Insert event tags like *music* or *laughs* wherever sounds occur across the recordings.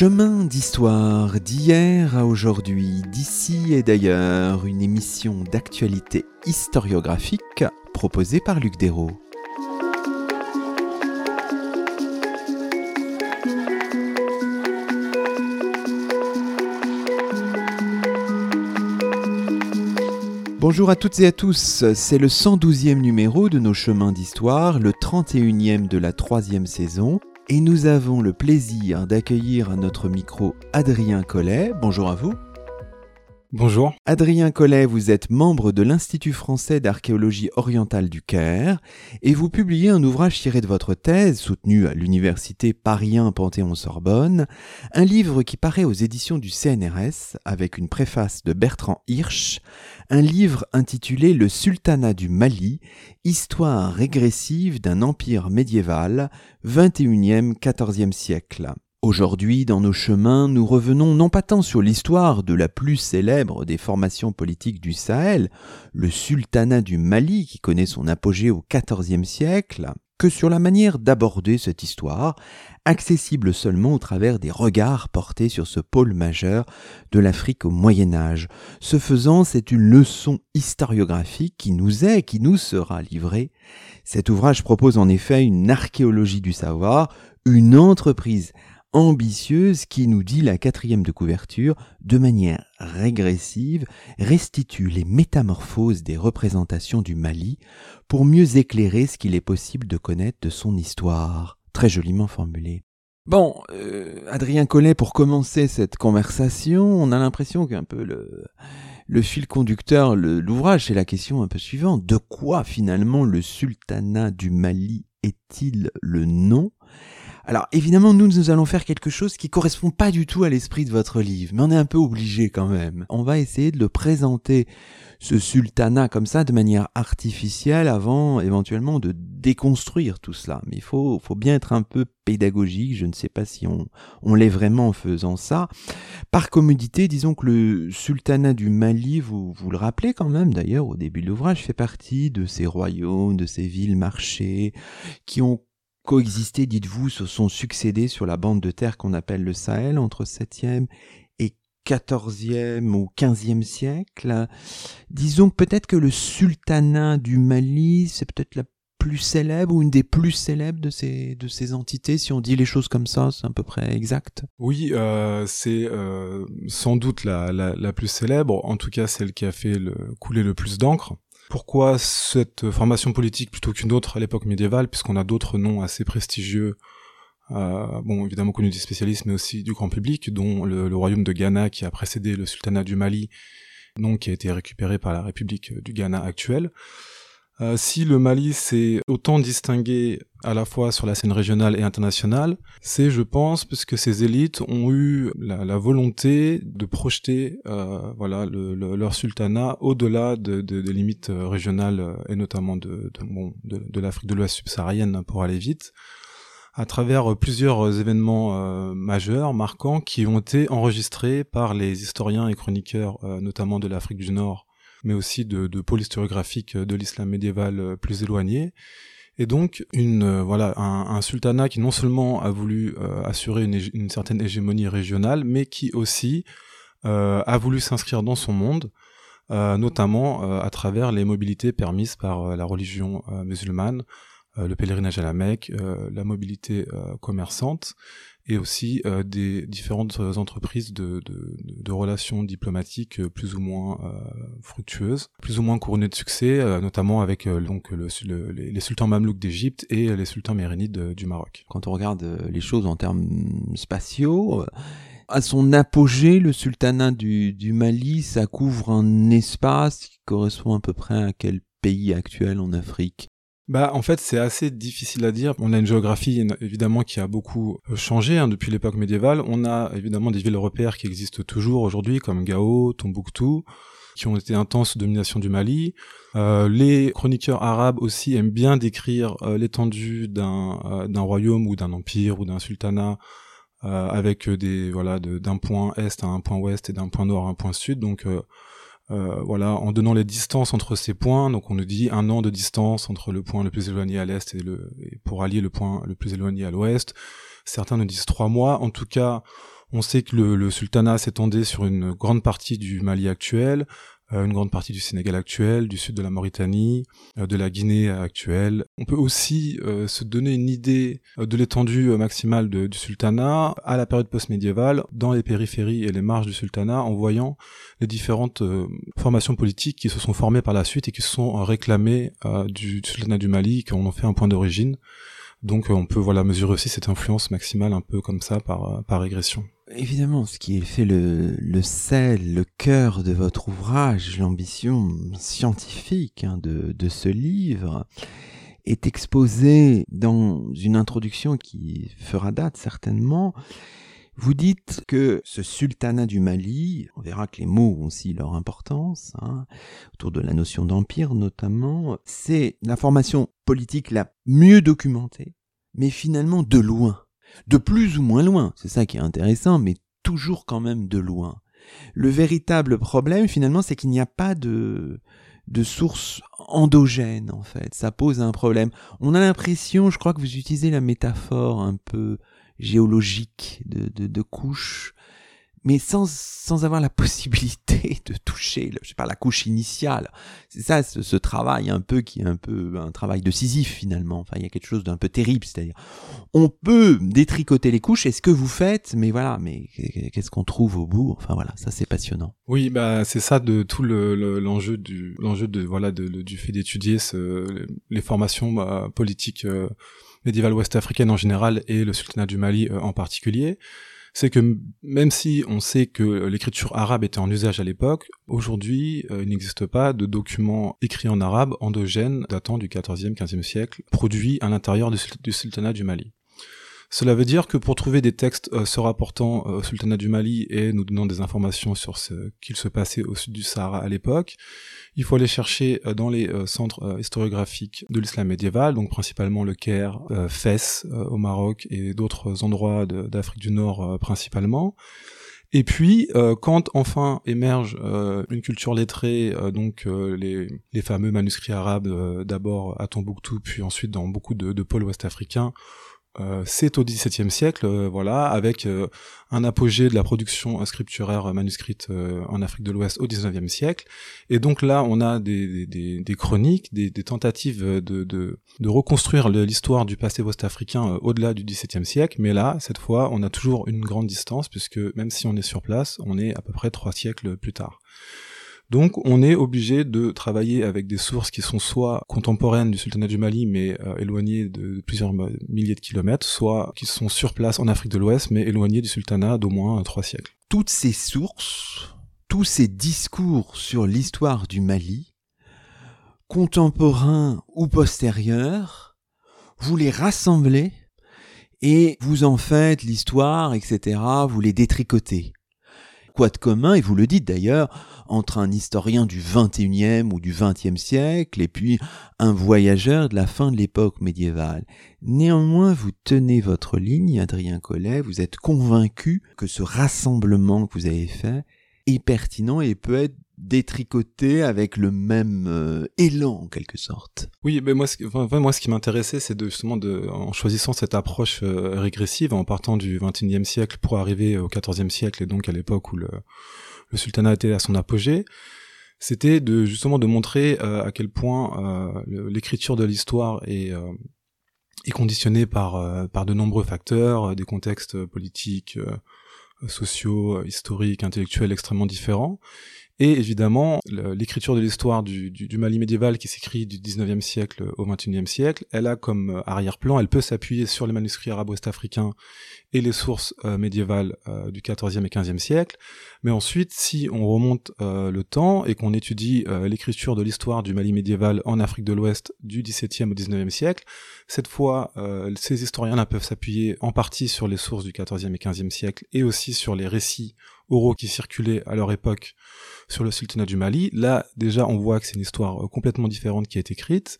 Chemin d'histoire d'hier à aujourd'hui, d'ici et d'ailleurs, une émission d'actualité historiographique proposée par Luc Dérault. Bonjour à toutes et à tous, c'est le 112e numéro de nos chemins d'histoire, le 31e de la troisième saison, et nous avons le plaisir d'accueillir à notre micro Adrien Collet. Bonjour à vous. Bonjour. Adrien Collet, vous êtes membre de l'Institut français d'archéologie orientale du Caire et vous publiez un ouvrage tiré de votre thèse, soutenu à l'université Paris Panthéon-Sorbonne, un livre qui paraît aux éditions du CNRS avec une préface de Bertrand Hirsch, un livre intitulé Le Sultanat du Mali, histoire régressive d'un empire médiéval, 21e-14e siècle. Aujourd'hui, dans nos chemins, nous revenons non pas tant sur l'histoire de la plus célèbre des formations politiques du Sahel, le sultanat du Mali qui connaît son apogée au XIVe siècle, que sur la manière d'aborder cette histoire, accessible seulement au travers des regards portés sur ce pôle majeur de l'Afrique au Moyen Âge. Ce faisant, c'est une leçon historiographique qui nous est, qui nous sera livrée. Cet ouvrage propose en effet une archéologie du savoir, une entreprise ambitieuse qui, nous dit la quatrième de couverture, de manière régressive, restitue les métamorphoses des représentations du Mali pour mieux éclairer ce qu'il est possible de connaître de son histoire. Très joliment formulé. Bon, euh, Adrien Collet, pour commencer cette conversation, on a l'impression qu'un peu le, le fil conducteur, l'ouvrage, c'est la question un peu suivante. De quoi finalement le sultanat du Mali est-il le nom? Alors évidemment, nous, nous allons faire quelque chose qui correspond pas du tout à l'esprit de votre livre, mais on est un peu obligé quand même. On va essayer de le présenter, ce sultanat comme ça, de manière artificielle, avant éventuellement de déconstruire tout cela. Mais il faut, faut bien être un peu pédagogique, je ne sais pas si on, on l'est vraiment en faisant ça. Par commodité, disons que le sultanat du Mali, vous, vous le rappelez quand même d'ailleurs au début de l'ouvrage, fait partie de ces royaumes, de ces villes-marchés, qui ont coexisté, dites-vous, se sont succédés sur la bande de terre qu'on appelle le Sahel entre 7e et 14e ou 15e siècle. Disons peut-être que le sultanat du Mali, c'est peut-être la plus célèbre ou une des plus célèbres de ces de ces entités si on dit les choses comme ça c'est à peu près exact. Oui euh, c'est euh, sans doute la, la, plus célèbre. En tout cas celle qui a fait le, couler le plus d'encre pourquoi cette formation politique plutôt qu'une autre à l'époque médiévale, puisqu'on a d'autres noms assez prestigieux, euh, bon évidemment connus des spécialistes, mais aussi du grand public, dont le, royaume de Ghana qui a précédé le sultanat du Mali, nom qui a été récupéré par la République du Ghana actuelle. Euh, si le Mali s'est autant distingué à la fois sur la scène régionale et internationale, c'est, je pense, parce que ces élites ont eu la, volonté de projeter, euh, voilà, le, leur sultanat au-delà de, des limites euh, régionales et notamment de, l'Afrique de l'Ouest subsaharienne pour aller vite, à travers plusieurs événements majeurs, marquants, qui ont été enregistrés par les historiens et chroniqueurs, notamment de l'Afrique du Nord mais aussi de, de pôle historiographique de l'islam médiéval euh, plus éloigné. Et donc une euh, voilà un, un, sultanat qui non seulement a voulu euh, assurer une, une, certaine hégémonie régionale, mais qui aussi a voulu s'inscrire dans son monde, notamment à travers les mobilités permises par la religion musulmane, le pèlerinage à la Mecque, la mobilité commerçante, et aussi euh, des différentes entreprises de, de, de, relations diplomatiques euh, plus ou moins euh, fructueuses, plus ou moins couronnées de succès, euh, notamment avec donc le, les, sultans mamelouks d'Égypte et les sultans mérinides du Maroc. Quand on regarde les choses en termes spatiaux, à son apogée, le sultanat du, du Mali, ça couvre un espace qui correspond à peu près à quel pays actuel en Afrique? Bah, en fait, c'est assez difficile à dire. On a une géographie évidemment qui a beaucoup euh, changé hein, depuis l'époque médiévale. On a évidemment des villes repères qui existent toujours aujourd'hui, comme Gao, Tombouctou, qui ont été intenses sous domination du Mali. Euh, les chroniqueurs arabes aussi aiment bien décrire euh, l'étendue d'un euh, d'un royaume ou d'un empire ou d'un sultanat avec des voilà d'un point est à un point ouest et d'un point nord à un point sud. Donc euh, voilà, en donnant les distances entre ces points, donc on nous dit un an de distance entre le point le plus éloigné à l'est et, pour allier le point le plus éloigné à l'ouest. certains nous disent trois mois. En tout cas, on sait que le, sultanat s'étendait sur une grande partie du Mali actuel, une grande partie du Sénégal actuel, du sud de la Mauritanie, euh, de la Guinée actuelle. On peut aussi euh, se donner une idée de l'étendue maximale du sultanat à la période post-médiévale, dans les périphéries et les marges du sultanat, en voyant les différentes formations politiques qui se sont formées par la suite et qui se sont réclamées du, sultanat du Mali, qui en ont fait un point d'origine. Donc on peut voilà mesurer aussi cette influence maximale un peu comme ça par, par régression. Évidemment, ce qui fait le, sel, le cœur de votre ouvrage, l'ambition scientifique hein, de, de ce livre, est exposé dans une introduction qui fera date certainement. Vous dites que ce sultanat du Mali, on verra que les mots ont aussi leur importance, hein, autour de la notion d'empire notamment, c'est la formation politique la mieux documentée, mais finalement de loin de plus ou moins loin, c'est ça qui est intéressant, mais toujours quand même de loin. Le véritable problème finalement c'est qu'il n'y a pas de de source endogène en fait, ça pose un problème. On a l'impression, je crois que vous utilisez la métaphore un peu géologique de, de, de couches mais sans, sans avoir la *laughs* possibilité de toucher, je sais pas, la couche initiale. C'est ça, ce, ce, travail un peu qui est un peu un travail de Sisyphe finalement. Enfin, il y a quelque chose d'un peu terrible, c'est-à-dire, on peut détricoter les couches, et ce que vous faites, mais voilà, mais qu'est-ce qu'on trouve au bout? Enfin voilà, ça c'est passionnant. Oui, bah c'est ça de tout l'enjeu le, du l'enjeu de voilà de, du fait d'étudier les formations bah, politiques euh, médiévales ouest-africaines en général et le sultanat du Mali euh, en particulier c'est que même si on sait que l'écriture arabe était en usage à l'époque, aujourd'hui, euh, il n'existe pas de documents écrits en arabe endogènes datant du 14e, 15e siècle, produits à l'intérieur du, sultanat du Mali. Cela veut dire que pour trouver des textes euh, se rapportant euh, au sultanat du Mali et nous donnant des informations sur ce qu'il se passait au sud du Sahara à l'époque, il faut aller chercher euh, dans les centres historiographiques de l'islam médiéval, donc principalement le Caire, Fès au Maroc et d'autres endroits d'Afrique du Nord principalement. Et puis, quand enfin émerge une culture lettrée, donc les, fameux manuscrits arabes, d'abord à Tombouctou, puis ensuite dans beaucoup de, de pôles ouest-africains, euh, c'est au XVIIe siècle, euh, voilà, avec euh, un apogée de la production scripturaire manuscrite en Afrique de l'Ouest au XIXe siècle. Et donc là, on a des, chroniques, des, tentatives de, de, de reconstruire l'histoire du passé ouest-africain au-delà du XVIIe siècle. Mais là, cette fois, on a toujours une grande distance, puisque même si on est sur place, on est à peu près trois siècles plus tard. Donc on est obligé de travailler avec des sources qui sont soit contemporaines du sultanat du Mali mais euh, éloignées de plusieurs milliers de kilomètres, soit qui sont sur place en Afrique de l'Ouest mais éloignées du sultanat d'au moins trois siècles. Toutes ces sources, tous ces discours sur l'histoire du Mali, contemporains ou postérieurs, vous les rassemblez et vous en faites l'histoire, etc., vous les détricotez. Quoi de commun, et vous le dites d'ailleurs, entre un historien du 21e ou du 20e siècle et puis un voyageur de la fin de l'époque médiévale. Néanmoins, vous tenez votre ligne, Adrien Collet, vous êtes convaincu que ce rassemblement que vous avez fait est pertinent et peut être détricoté avec le même euh, élan en quelque sorte. Oui, mais moi, ce, enfin, moi, ce qui m'intéressait, c'est de justement de, en choisissant cette approche euh, régressive, en partant du 21e siècle pour arriver au 14e siècle et donc à l'époque où le le sultanat était à son apogée, c'était de justement de montrer euh, à quel point euh, l'écriture de l'histoire est, euh, est conditionnée par par de nombreux facteurs, des contextes politiques, sociaux, historiques, intellectuels extrêmement différents, et évidemment, l'écriture de l'histoire du, Mali médiéval qui s'écrit du 19e siècle au 21e siècle, elle a comme euh, arrière-plan, elle peut s'appuyer sur les manuscrits arabo-est-africains et les sources euh, médiévales euh, du 14e et 15e siècle. Mais ensuite, si on remonte le temps et qu'on étudie l'écriture de l'histoire du Mali médiéval en Afrique de l'Ouest du 17e au 19e siècle, cette fois, ces historiens-là peuvent s'appuyer en partie sur les sources du 14e et 15e siècle et aussi sur les récits oraux qui circulaient à leur époque sur le sultanat du Mali. Là, déjà, on voit que c'est une histoire euh, complètement différente qui est écrite.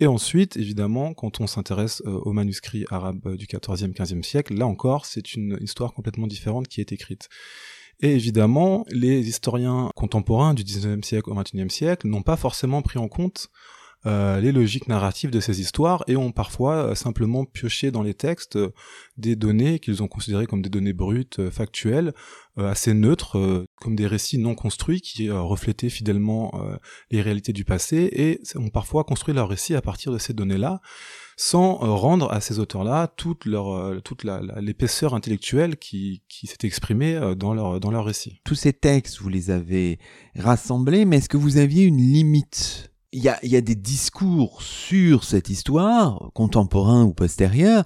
Et ensuite, évidemment, quand on s'intéresse euh, aux manuscrits arabes euh, du 14e, 15e siècle, là encore, c'est une histoire complètement différente qui est écrite. Et évidemment, les historiens contemporains du 19e siècle au 21e siècle n'ont pas forcément pris en compte euh, les logiques narratives de ces histoires et ont parfois simplement pioché dans les textes des données qu'ils ont considérées comme des données brutes, factuelles, assez neutres, comme des récits non construits qui reflétaient fidèlement les réalités du passé et ont parfois construit leurs récits à partir de ces données-là sans euh, rendre à ces auteurs-là toute leur euh, toute l'épaisseur intellectuelle qui, qui s'était exprimée euh, dans leur dans leur récit. Tous ces textes, vous les avez rassemblés, mais est-ce que vous aviez une limite il y, a, des discours sur cette histoire, contemporain ou postérieur,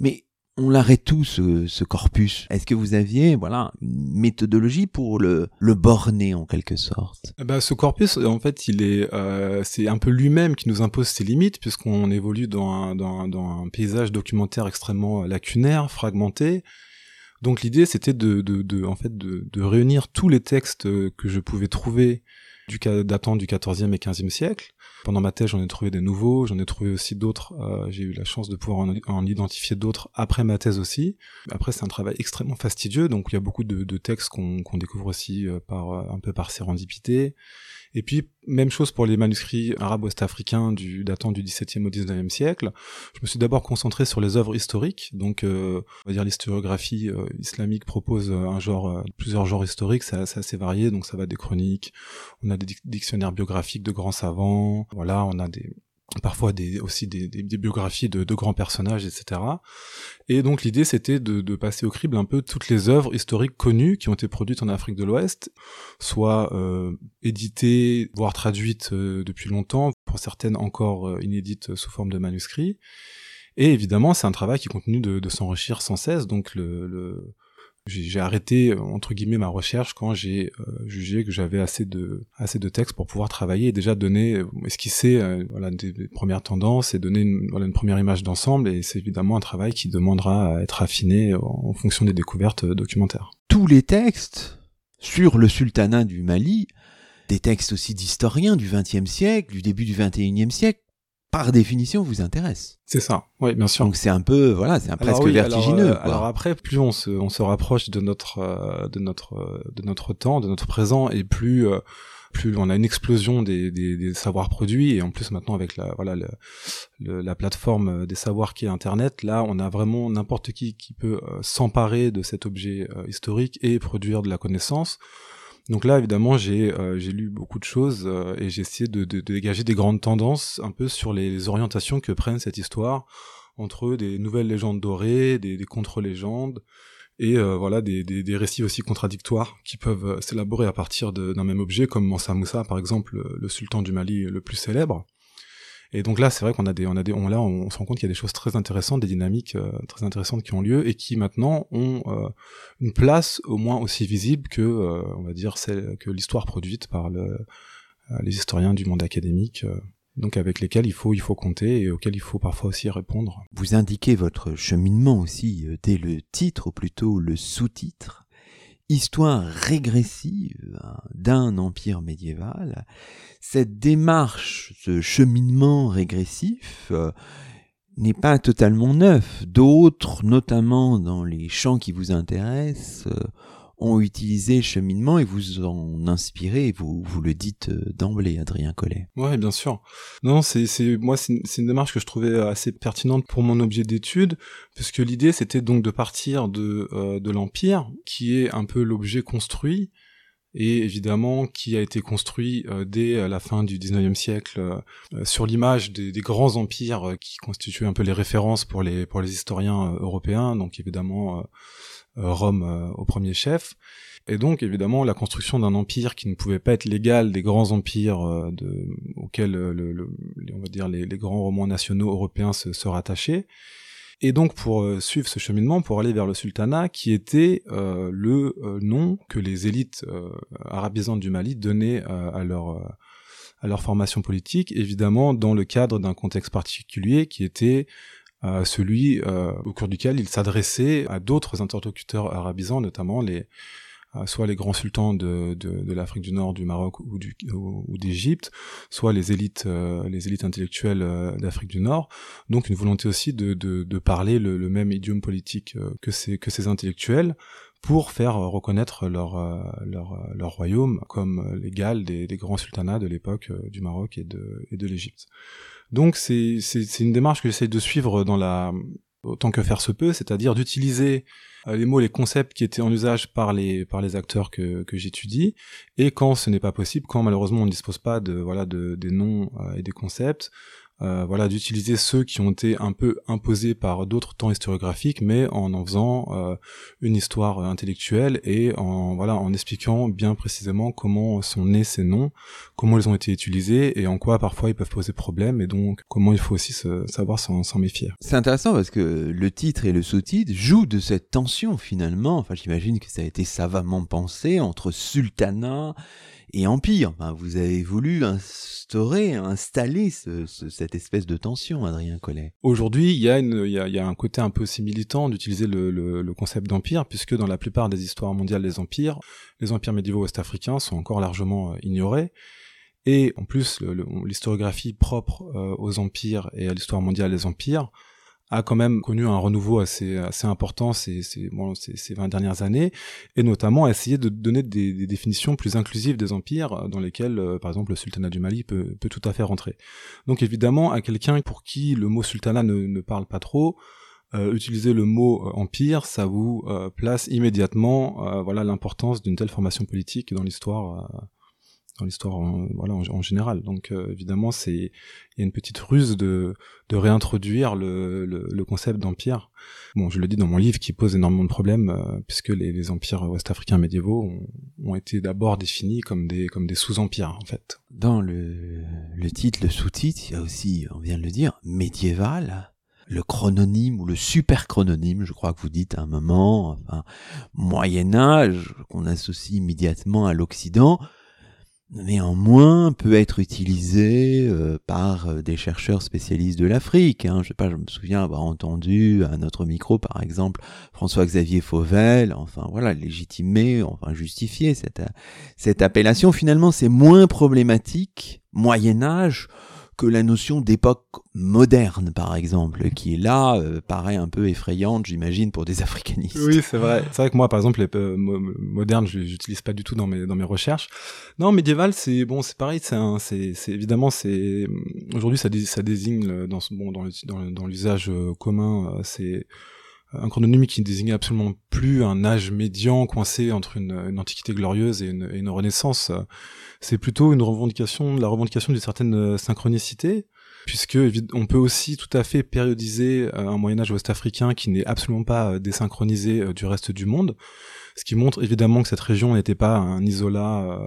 mais on l'arrête tout ce, corpus. Est-ce que vous aviez voilà une méthodologie pour le, le borner en quelque sorte? Bah, ce corpus en fait il est euh, c'est un peu lui-même qui nous impose ses limites puisqu'on évolue dans un, paysage documentaire extrêmement lacunaire, fragmenté. Donc l'idée c'était de, de, en fait de, de réunir tous les textes que je pouvais trouver du datant du 14e et 15e siècle pendant ma thèse, j'en ai trouvé des nouveaux, j'en ai trouvé aussi d'autres. Euh, j'ai eu la chance de pouvoir en, identifier d'autres après ma thèse aussi. Après, c'est un travail extrêmement fastidieux, donc il y a beaucoup de, textes qu'on découvre aussi euh, par euh, un peu par sérendipité. Et puis, même chose pour les manuscrits arabo-ouest-africains du, datant du XVIIe au XIXe siècle. Je me suis d'abord concentré sur les œuvres historiques. Donc, euh, on va dire l'historiographie euh, islamique propose euh, un genre, plusieurs genres historiques, c'est assez varié. Donc, ça va des chroniques, on a des dictionnaires biographiques de grands savants. Voilà, on a des parfois aussi des, biographies de, grands personnages, etc. Et donc l'idée c'était de, de, passer au crible un peu toutes les œuvres historiques connues qui ont été produites en Afrique de l'Ouest, soit euh, éditées, voire traduites euh, depuis longtemps, pour certaines encore euh, inédites sous forme de manuscrits. Et évidemment c'est un travail qui continue de, de s'enrichir sans cesse, donc le, le j'ai arrêté entre guillemets ma recherche quand j'ai euh, jugé que j'avais assez de assez de textes pour pouvoir travailler et déjà donner euh, esquisser euh, voilà des, premières tendances et donner une, voilà, une première image d'ensemble et c'est évidemment un travail qui demandera à être affiné en, fonction des découvertes documentaires. Tous les textes sur le sultanat du Mali, des textes aussi d'historiens du XXe siècle, du début du XXIe siècle, par définition vous intéresse. C'est ça, oui, bien sûr. Donc c'est un peu, voilà, c'est presque vertigineux. Alors, alors, après, plus on se, on se rapproche de notre, euh, de notre, euh, de notre temps, de notre présent, et plus, euh, plus on a une explosion des, des, des, savoirs produits, et en plus maintenant avec la, voilà, le, la plateforme des savoirs qui est Internet, là, on a vraiment n'importe qui qui peut s'emparer de cet objet historique et produire de la connaissance. Donc là, évidemment, j'ai euh, lu beaucoup de choses euh, et j'ai essayé de, de, de, dégager des grandes tendances un peu sur les, orientations que prennent cette histoire entre des nouvelles légendes dorées, des, des contre-légendes et euh, voilà des, des, récits aussi contradictoires qui peuvent s'élaborer à partir d'un même objet, comme Mansa Moussa, par exemple, le sultan du Mali le plus célèbre. Et donc là, c'est vrai qu'on a des, on a des, on, là, on, se rend compte qu'il y a des choses très intéressantes, des dynamiques euh, très intéressantes qui ont lieu et qui maintenant ont euh, une place au moins aussi visible que, euh, on va dire, celle que l'histoire produite par le, les historiens du monde académique. donc avec lesquels il faut il faut compter et auxquels il faut parfois aussi répondre. Vous indiquez votre cheminement aussi dès le titre ou plutôt le sous-titre histoire régressive d'un empire médiéval, cette démarche, ce cheminement régressif euh, n'est pas totalement neuf. D'autres, notamment dans les champs qui vous intéressent, euh, ont utilisé cheminement et vous en inspirez, vous, vous le dites euh, d'emblée, Adrien Collet. Ouais, bien sûr. Non, c'est, c'est, moi, c'est une, une, démarche que je trouvais assez pertinente pour mon objet d'étude, puisque l'idée, c'était donc de partir de, euh, de l'Empire, qui est un peu l'objet construit, et évidemment qui a été construit euh, dès la fin du 19e siècle sur l'image des, des, grands empires qui constituaient un peu les références pour les, pour les historiens européens, donc évidemment euh, Rome euh, au premier chef. Et donc évidemment la construction d'un empire qui ne pouvait pas être l'égal des grands empires euh, de, auxquels on va dire les, grands romans nationaux européens se, rattachaient. Et donc pour suivre ce cheminement, pour aller vers le sultanat, qui était le nom que les élites arabisantes du Mali donnaient à leur à leur formation politique, évidemment dans le cadre d'un contexte particulier qui était celui euh, au cours duquel il s'adressait à d'autres interlocuteurs arabisants, notamment les soit les grands sultans de, l'Afrique du Nord, du Maroc ou, du, d'Égypte, soit les élites, les élites intellectuelles d'Afrique du Nord. Donc une volonté aussi de, parler le, même idiome politique que ces, intellectuels pour faire reconnaître leur, leur, royaume comme légal des, des grands sultanats de l'époque du Maroc et de, et de l'Égypte. Donc c'est une démarche que j'essaie de suivre dans la autant que faire se peut, c'est-à-dire d'utiliser euh, les mots, les concepts qui étaient en usage par les par les acteurs que, que j'étudie, et quand ce n'est pas possible, quand malheureusement on ne dispose pas de voilà de, des noms euh, et des concepts, euh, voilà, d'utiliser ceux qui ont été un peu imposés par d'autres temps historiographiques, mais en en faisant euh, une histoire intellectuelle et en voilà en expliquant bien précisément comment sont nés ces noms, comment ils ont été utilisés et en quoi parfois ils peuvent poser problème et donc comment il faut aussi se, savoir s'en méfier. C'est intéressant parce que le titre et le sous-titre jouent de cette tension finalement. Enfin, j'imagine que ça a été savamment pensé entre sultanat et empire. vous avez voulu instaurer, installer cette espèce de tension, Adrien Collet. Aujourd'hui, il y, a un côté un peu aussi militant d'utiliser le, concept d'empire, puisque dans la plupart des histoires mondiales des empires, les empires médiévaux ouest-africains sont encore largement euh, ignorés. Et en plus, l'historiographie propre euh, aux empires et à l'histoire mondiale des empires a quand même connu un renouveau assez assez important ces ces, ces, ces 20 dernières années et notamment a essayé de donner des, des définitions plus inclusives des empires euh, dans lesquels euh, par exemple le sultanat du Mali peut, peut tout à fait rentrer. Donc évidemment à quelqu'un pour qui le mot sultanat ne, ne parle pas trop euh, utiliser le mot empire, ça vous place immédiatement voilà l'importance d'une telle formation politique dans l'histoire dans l'histoire en, voilà en, général. Donc euh, évidemment, c'est il y a une petite ruse de de réintroduire le, le, concept d'empire. Bon, je le dis dans mon livre, qui pose énormément de problèmes euh, puisque les, les empires ouest-africains médiévaux ont, ont été d'abord définis comme des comme des sous-empires en fait. Dans le le titre, le sous-titre, il y a aussi, on vient de le dire, médiéval le chrononyme ou le super chrononyme, je crois que vous dites à un moment, enfin, Moyen Âge, qu'on associe immédiatement à l'Occident, néanmoins peut être utilisé euh, par euh, des chercheurs spécialistes de l'Afrique. Hein. Je sais pas, je me souviens avoir entendu à notre micro, par exemple, François-Xavier Fauvel, enfin voilà, légitimer, enfin justifier cette, cette appellation. Finalement, c'est moins problématique, Moyen Âge, que la notion d'époque moderne, par exemple, qui est là, euh, paraît un peu effrayante, j'imagine, pour des *laughs* africanistes. Oui, c'est vrai. C'est vrai que moi, par exemple, les euh, modernes, je j'utilise pas du tout dans mes dans mes recherches. Non, médiéval, c'est bon, c'est pareil. C'est évidemment, c'est aujourd'hui, ça, désigne dans bon dans dans, l'usage euh, commun, euh, c'est un chrononyme qui désignait absolument plus un âge médian coincé entre une, antiquité glorieuse et une, renaissance. C'est plutôt une revendication, la revendication d'une certaine euh, synchronicité, puisque on peut aussi tout à fait périodiser euh, un Moyen Âge ouest-africain qui n'est absolument pas euh, désynchronisé du reste du monde, ce qui montre évidemment que cette région n'était pas un isolat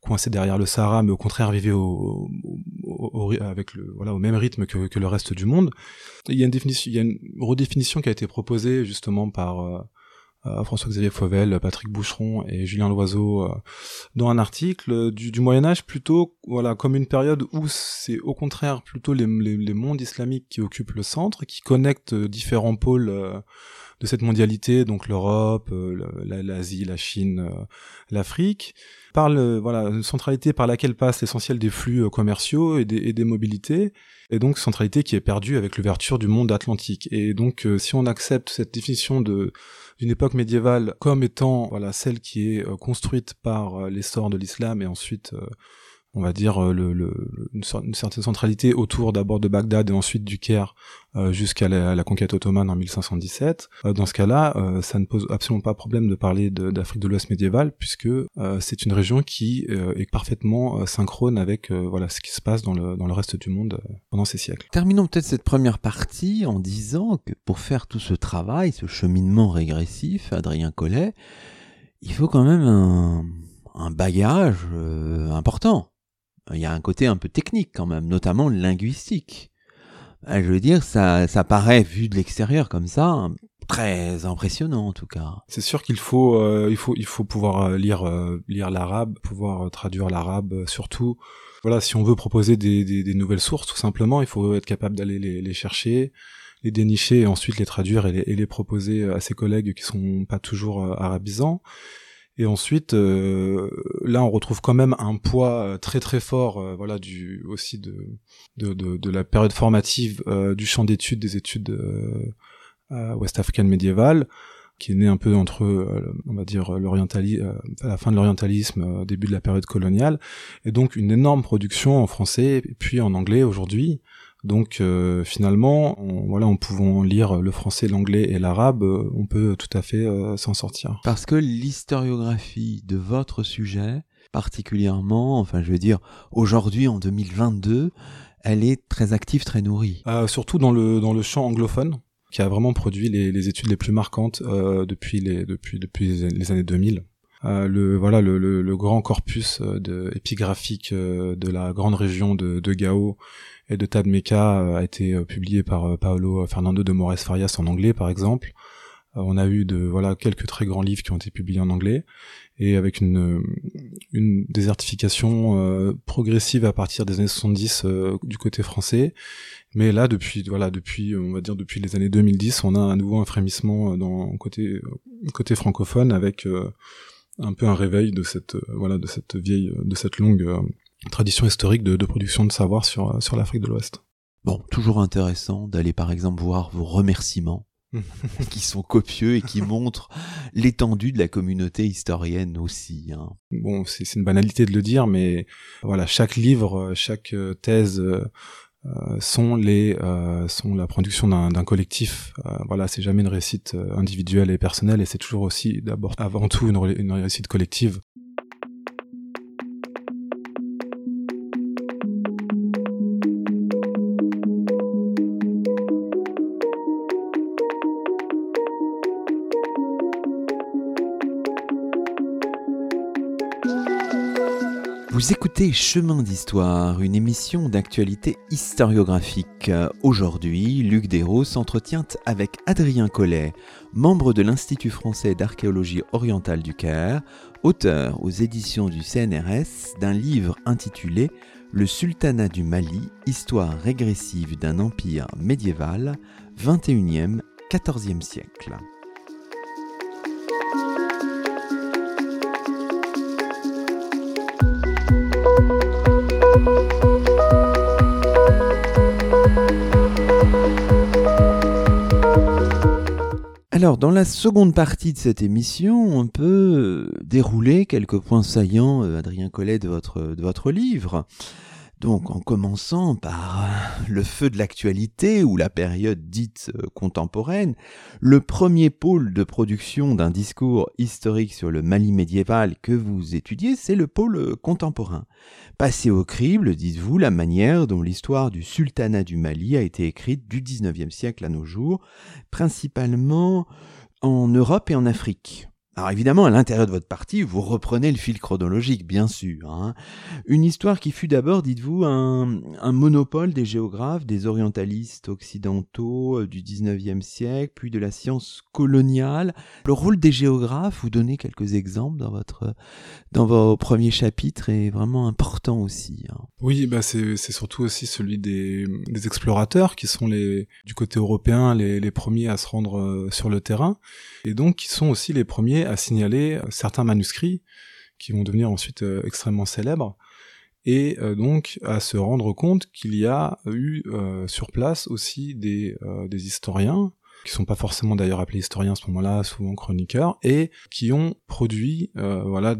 coincé derrière le Sahara, mais au contraire vivait au, avec le voilà au même rythme que, que, le reste du monde. Il y a une définition, il y a une redéfinition qui a été proposée justement par euh, François-Xavier Fauvel, Patrick Boucheron et Julien Loiseau euh, dans un article du, du, Moyen Âge plutôt voilà comme une période où c'est au contraire plutôt les, les, les, mondes islamiques qui occupent le centre, qui connectent différents pôles euh, de cette mondialité, donc l'Europe, l'Asie, la Chine, l'Afrique, par le, voilà une centralité par laquelle passe l'essentiel des flux commerciaux et des, mobilités et donc centralité qui est perdue avec l'ouverture du monde atlantique. Et donc si on accepte cette définition d'une époque médiévale comme étant voilà celle qui est euh, construite par euh, l'essor de l'islam et ensuite euh, on va dire le, le, une, certaine centralité autour d'abord de Bagdad et ensuite du Caire jusqu'à la, conquête ottomane en 1517. dans ce cas-là, ça ne pose absolument pas problème de parler d'Afrique de, l'Ouest médiévale puisque c'est une région qui est parfaitement synchrone avec voilà ce qui se passe dans le, dans le reste du monde pendant ces siècles. Terminons peut-être cette première partie en disant que pour faire tout ce travail, ce cheminement régressif, Adrien Collet, il faut quand même un, un bagage important il y a un côté un peu technique quand même, notamment linguistique. Euh, je veux dire, ça, ça paraît vu de l'extérieur comme ça très impressionnant en tout cas. C'est sûr qu'il faut, euh, il faut, il faut pouvoir euh, lire, lire l'arabe, pouvoir traduire l'arabe, surtout. Voilà, si on veut proposer des, des, des, nouvelles sources, tout simplement, il faut être capable d'aller les, les, chercher, les dénicher et ensuite les traduire et les, et les proposer à ses collègues qui sont pas toujours arabisants. Et ensuite, là, on retrouve quand même un poids très très fort, voilà, du aussi de de, de, de la période formative du champ d'études des études ouest-africaines médiévales qui est né un peu entre, euh, on va dire, l'orientalisme, euh, à la fin de l'orientalisme, euh, début de la période coloniale, et donc une énorme production en français et puis en anglais aujourd'hui. Donc finalement, on, voilà, en pouvant lire le français, l'anglais et l'arabe, on peut tout à fait s'en sortir. Parce que l'historiographie de votre sujet, particulièrement, enfin je veux dire, aujourd'hui en 2022, elle est très active, très nourrie. surtout dans le dans le champ anglophone qui a vraiment produit les, les études les plus marquantes euh, depuis les depuis depuis les années 2000. Euh, le voilà le, le, grand corpus euh, de, épigraphique euh, de la grande région de, de Gao et de Tadmeka a été publié par Paolo Fernando de Moraes Farias en anglais par exemple. on a eu de voilà quelques très grands livres qui ont été publiés en anglais et avec une une désertification progressive à partir des années 70 du côté français mais là, depuis voilà, depuis on va dire depuis les années 2010, on a à nouveau un frémissement dans côté côté francophone avec un peu un réveil de cette voilà de cette vieille de cette longue tradition historique de, de, production de savoir sur sur l'Afrique de l'Ouest. Bon, toujours intéressant d'aller par exemple voir vos remerciements *laughs* qui sont copieux et qui montrent l'étendue de la communauté historienne aussi. Hein. Bon, c'est une banalité de le dire, mais voilà, chaque livre, chaque thèse euh, sont les euh, sont la production d'un collectif. Euh, voilà, c'est jamais une réussite individuelle et personnelle, et c'est toujours aussi d'abord avant tout une, une réussite collective. Vous écoutez Chemin d'Histoire, une émission d'actualité historiographique. Aujourd'hui, Luc Dérault s'entretient avec Adrien Collet, membre de l'Institut français d'archéologie orientale du Caire, auteur aux éditions du CNRS d'un livre intitulé Le Sultanat du Mali, histoire régressive d'un empire médiéval, 21e-14e siècle. Alors, dans la seconde partie de cette émission, on peut dérouler quelques points saillants, euh, Adrien Collet, de votre, de votre livre. Donc en commençant par euh, le feu de l'actualité ou la période dite euh, contemporaine, le premier pôle de production d'un discours historique sur le Mali médiéval que vous étudiez, c'est le pôle euh, contemporain. Passez au crible, dites-vous, la manière dont l'histoire du sultanat du Mali a été écrite du XIXe siècle à nos jours, principalement en Europe et en Afrique. Alors évidemment, à l'intérieur de votre partie, vous reprenez le fil chronologique, bien sûr. Hein. Une histoire qui fut d'abord, dites-vous, un, monopole des géographes, des orientalistes occidentaux euh, du 19e siècle, puis de la science coloniale. Le rôle des géographes, vous donnez quelques exemples dans, votre, dans vos premiers chapitres, est vraiment important aussi. Hein. Oui, bah c'est surtout aussi celui des, explorateurs, qui sont les, du côté européen les, premiers à se rendre euh, sur le terrain, et donc qui sont aussi les premiers à signaler euh, certains manuscrits qui vont devenir ensuite euh, extrêmement célèbres et euh, donc à se rendre compte qu'il y a eu sur place aussi des, historiens qui sont pas forcément d'ailleurs appelés historiens à ce moment-là, souvent chroniqueurs, et qui ont produit voilà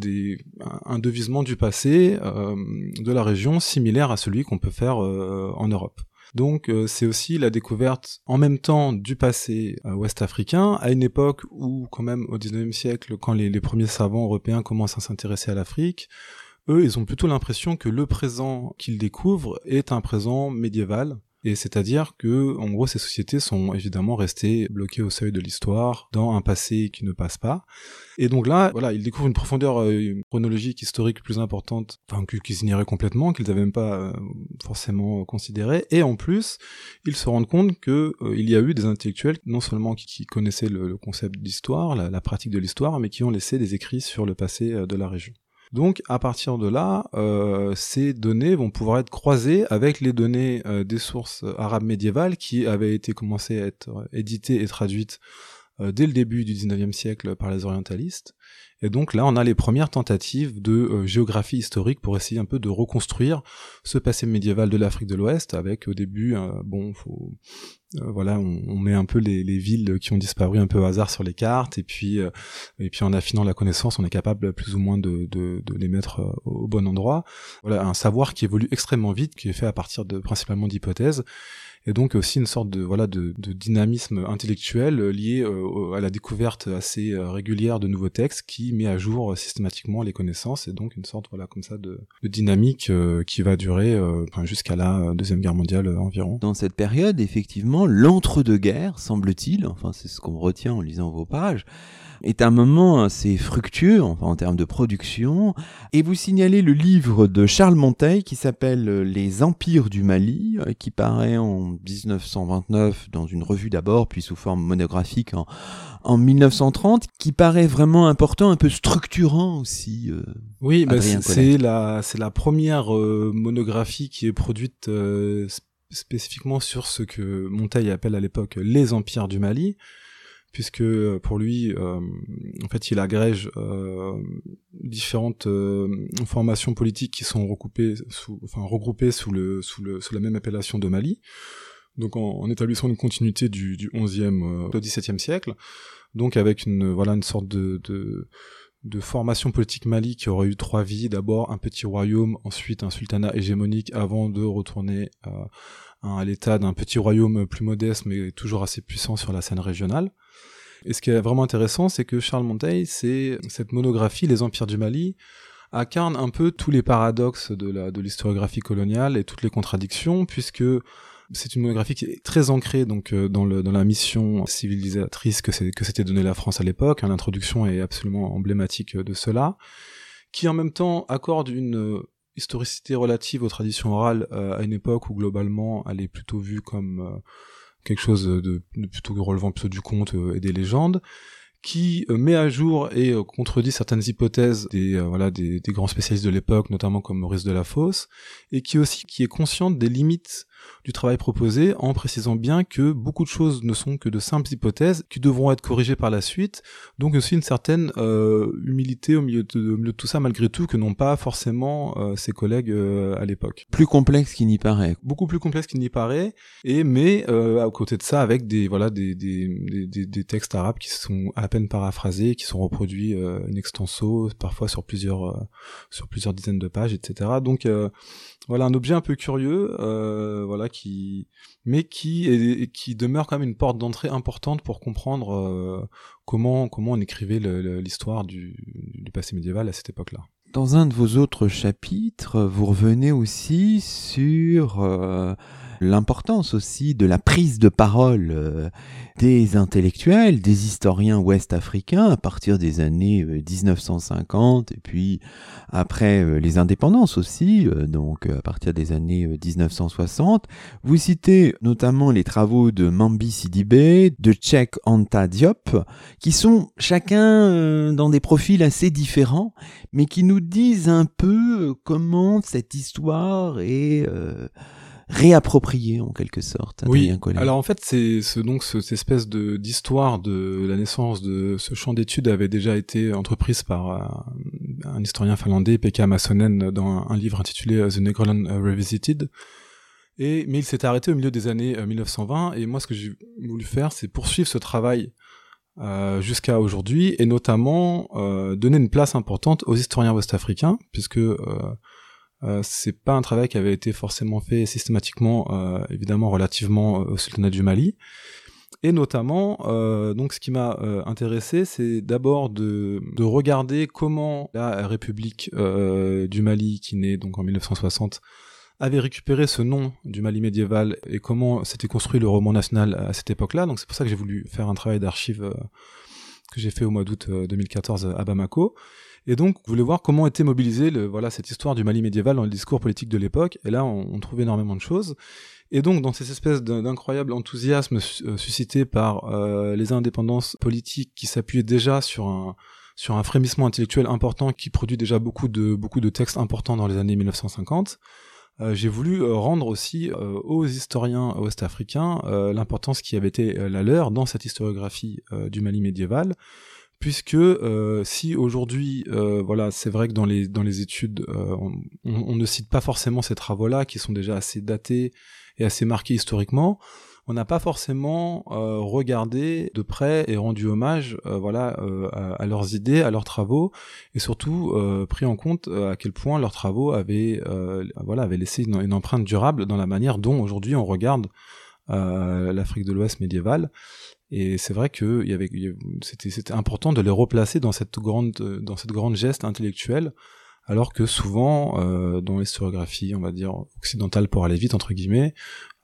un devisement du passé de la région similaire à celui qu'on peut faire en Europe. Donc euh, c'est aussi la découverte en même temps du passé euh, ouest africain, à une époque où quand même au 19e siècle, quand les, les premiers savants européens commencent à s'intéresser à l'Afrique, eux, ils ont plutôt l'impression que le présent qu'ils découvrent est un présent médiéval, et c'est-à-dire que, en gros, ces sociétés sont évidemment restées bloquées au seuil de l'histoire, dans un passé qui ne passe pas. Et donc là, voilà, ils découvrent une profondeur euh, chronologique, historique plus importante, enfin, qu'ils ignoraient complètement, qu'ils n'avaient même pas euh, forcément considéré. Et en plus, ils se rendent compte que euh, y a eu des intellectuels, non seulement qui, connaissaient le, concept d'histoire, la pratique de l'histoire, mais qui ont laissé des écrits sur le passé de la région. Donc à partir de là, euh, ces données vont pouvoir être croisées avec les données euh, des sources arabes médiévales qui avaient été commencées à être éditées et traduites dès le début du 19e siècle par les orientalistes. Et donc là, on a les premières tentatives de euh, géographie historique pour essayer un peu de reconstruire ce passé médiéval de l'Afrique de l'Ouest, avec au début, euh, bon, euh, voilà, on, met un peu les, villes qui ont disparu un peu au hasard sur les cartes, et puis, et puis en affinant la connaissance, on est capable plus ou moins de, de, de les mettre au bon endroit. Voilà, un savoir qui évolue extrêmement vite, qui est fait à partir de principalement d'hypothèses et donc aussi une sorte de voilà de, dynamisme intellectuel euh, lié euh, à la découverte assez euh, régulière de nouveaux textes qui met à jour systématiquement les connaissances et donc une sorte voilà comme ça de, de dynamique qui va durer jusqu'à la deuxième guerre mondiale environ. Dans cette période, effectivement, l'entre-deux-guerres semble-t-il, enfin c'est ce qu'on retient en lisant vos pages, est un moment assez fructueux en termes de production. Et vous signalez le livre de Charles Monteil qui s'appelle Les Empires du Mali, euh, qui paraît en 1929 dans une revue d'abord, puis sous forme monographique en, en 1930, qui paraît vraiment important, un peu structurant aussi. Euh, oui, bah c'est la c'est la première euh, monographie qui est produite spécifiquement sur ce que Monteil appelle à l'époque les empires du Mali puisque euh, pour lui, euh, en fait, il agrège euh, différentes formations politiques qui sont recoupées, sous, enfin regroupées sous le sous le sous la même appellation de Mali. Donc en, établissant une continuité du, du 11e au 17e siècle, donc avec une voilà une sorte de, de de formation politique Mali qui aurait eu trois vies, d'abord un petit royaume, ensuite un sultanat hégémonique avant de retourner à l'état d'un petit royaume plus modeste mais toujours assez puissant sur la scène régionale. Et ce qui est vraiment intéressant, c'est que Charles Monteil, c'est cette monographie, Les Empires du Mali, incarne un peu tous les paradoxes de l'historiographie coloniale et toutes les contradictions, puisque c'est une monographie qui est très ancrée donc euh, dans, le, dans la mission civilisatrice que, que s'était donnée la France à l'époque. Hein, l'introduction est absolument emblématique de cela, qui en même temps accorde une euh, historicité relative aux traditions orales euh, à une époque où globalement elle est plutôt vue comme quelque chose de, plutôt relevant plutôt du conte euh, et des légendes qui euh, met à jour et euh, contredit certaines hypothèses des voilà des, des, grands spécialistes de l'époque, notamment comme Maurice Delafosse, et qui aussi qui est consciente des limites du travail proposé en précisant bien que beaucoup de choses ne sont que de simples hypothèses qui devront être corrigées par la suite. Donc aussi une certaine euh, humilité au milieu, de, tout ça malgré tout que n'ont pas forcément euh, ses collègues euh, à l'époque. Plus complexe qu'il n'y paraît. Beaucoup plus complexe qu'il n'y paraît. Et mais à côté de ça avec des voilà des, des, des, des, textes arabes qui sont à peine paraphrasés, qui sont reproduits in extenso, parfois sur plusieurs sur plusieurs dizaines de pages, etc. Donc voilà un objet un peu curieux, euh, voilà qui, mais qui qui demeure quand même une porte d'entrée importante pour comprendre euh, comment comment on écrivait l'histoire du, du passé médiéval à cette époque-là. Dans un de vos autres chapitres, vous revenez aussi sur euh, l'importance aussi de la prise de parole euh, des intellectuels, des historiens ouest-africains à partir des années 1950 euh, et puis après euh, les indépendances aussi, donc à partir des années 1960. Vous citez notamment les travaux de Mambi Sidibé, de Cheikh Anta Diop, qui sont chacun dans des profils assez différents, mais qui nous disent un peu comment cette histoire est réapproprié en quelque sorte. Oui. Alors en fait, c'est ce, donc cette espèce de d'histoire de la naissance de ce champ d'études avait déjà été entreprise par euh, un historien finlandais, Pekka Massonen, dans un, livre intitulé euh, The Negroland Revisited. Et mais il s'est arrêté au milieu des années 1920. Euh, et moi, ce que j'ai voulu faire, c'est poursuivre ce travail euh, jusqu'à aujourd'hui et notamment euh, donner une place importante aux historiens ouest-africains puisque euh, euh, c'est pas un travail qui avait été forcément fait systématiquement, euh, évidemment relativement au sultanat du Mali. Et notamment, euh, donc ce qui m'a intéressé, c'est d'abord de, de, regarder comment la République du Mali, qui naît donc en 1960, avait récupéré ce nom du Mali médiéval et comment s'était construit le roman national à cette époque-là. Donc c'est pour ça que j'ai voulu faire un travail d'archives que j'ai fait au mois d'août 2014 à Bamako. Et donc, vous voulez voir comment était mobilisée le, voilà, cette histoire du Mali médiéval dans le discours politique de l'époque. Et là, on, on, trouve énormément de choses. Et donc, dans ces espèces d'incroyable enthousiasme euh, suscité par euh, les indépendances politiques qui s'appuyaient déjà sur un, sur un frémissement intellectuel important qui produit déjà beaucoup de, beaucoup de textes importants dans les années 1950, j'ai voulu rendre aussi aux historiens ouest-africains l'importance qui avait été la leur dans cette historiographie du Mali médiéval, puisque si aujourd'hui, voilà, c'est vrai que dans les dans les études, on, on, ne cite pas forcément ces travaux-là qui sont déjà assez datés et assez marqués historiquement on n'a pas forcément euh, regardé de près et rendu hommage euh, voilà euh, à, leurs idées, à leurs travaux et surtout pris en compte à quel point leurs travaux avaient voilà avaient laissé une, empreinte durable dans la manière dont aujourd'hui on regarde l'Afrique de l'Ouest médiévale. Et c'est vrai que c'était, important de les replacer dans cette grande, dans cette grande geste intellectuelle, alors que souvent, dans l'historiographie, on va dire occidentale pour aller vite entre guillemets,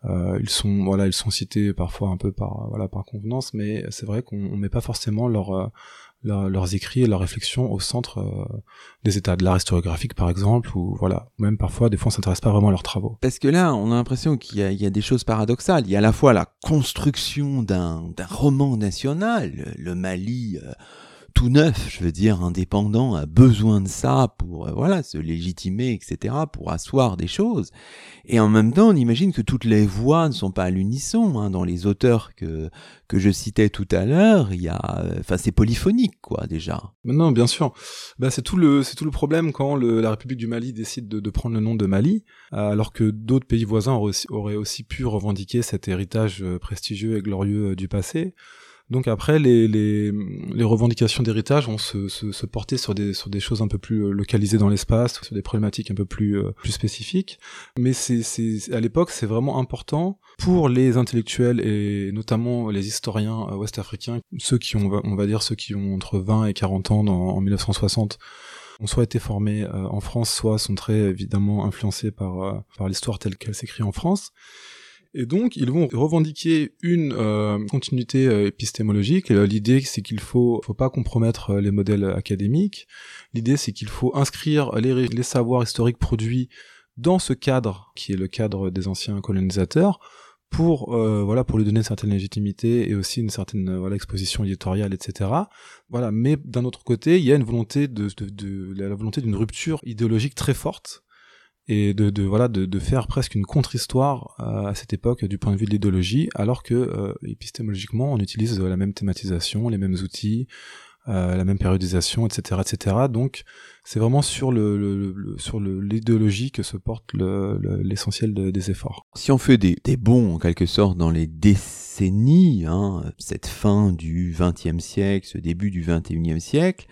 euh, ils sont voilà, ils sont cités parfois un peu par voilà par convenance, mais c'est vrai qu'on met pas forcément leur, euh, leurs écrits et leurs réflexions au centre euh, des états de l'art historiographique par exemple ou voilà. Même parfois des fois on s'intéresse pas vraiment à leurs travaux. Parce que là on a l'impression qu'il y, y, a des choses paradoxales. Il y a à la fois la construction d'un roman national le Mali tout neuf, je veux dire, indépendant, a besoin de ça pour, euh, voilà, se légitimer, etc., pour asseoir des choses. Et en même temps, on imagine que toutes les voix ne sont pas à l'unisson. Hein. Dans les auteurs que, que je citais tout à l'heure, il y a, euh, enfin, c'est polyphonique, quoi, déjà. Non, bien sûr. Bah, c'est tout le, c'est tout le problème quand le, la République du Mali décide de, de, prendre le nom de Mali, alors que d'autres pays voisins auraient aussi, pu revendiquer cet héritage euh, prestigieux et glorieux du passé. Donc après, les, les, les revendications d'héritage vont se, se, se, porter sur des, sur des choses un peu plus euh, localisées dans l'espace, sur des problématiques un peu plus, euh, plus spécifiques. Mais c'est, c'est, à l'époque, c'est vraiment important pour les intellectuels et notamment les historiens euh, ouest-africains, ceux qui ont, on va dire, ceux qui ont entre 20 et 40 ans en 1960, ont soit été formés en France, soit sont très évidemment influencés par, par l'histoire telle qu'elle s'écrit en France. Et donc, ils vont revendiquer une euh, continuité euh, épistémologique. Euh, l'idée, c'est qu'il faut, faut pas compromettre les modèles académiques. L'idée, c'est qu'il faut inscrire les, les savoirs historiques produits dans ce cadre, qui est le cadre des anciens colonisateurs, pour voilà pour lui donner une certaine légitimité et aussi une certaine voilà exposition éditoriale etc voilà mais d'un autre côté il y a une volonté de, de, de la volonté d'une rupture idéologique très forte et de, de voilà de, de, faire presque une contre-histoire euh, à cette époque du point de vue de l'idéologie, alors que euh, épistémologiquement on utilise la même thématisation, les mêmes outils, euh, la même périodisation, etc., etc. Donc c'est vraiment sur le, le, sur l'idéologie que se porte l'essentiel des efforts. Si on fait des, des bons en quelque sorte dans les décennies, hein, cette fin du XXe siècle, ce début du XXIe siècle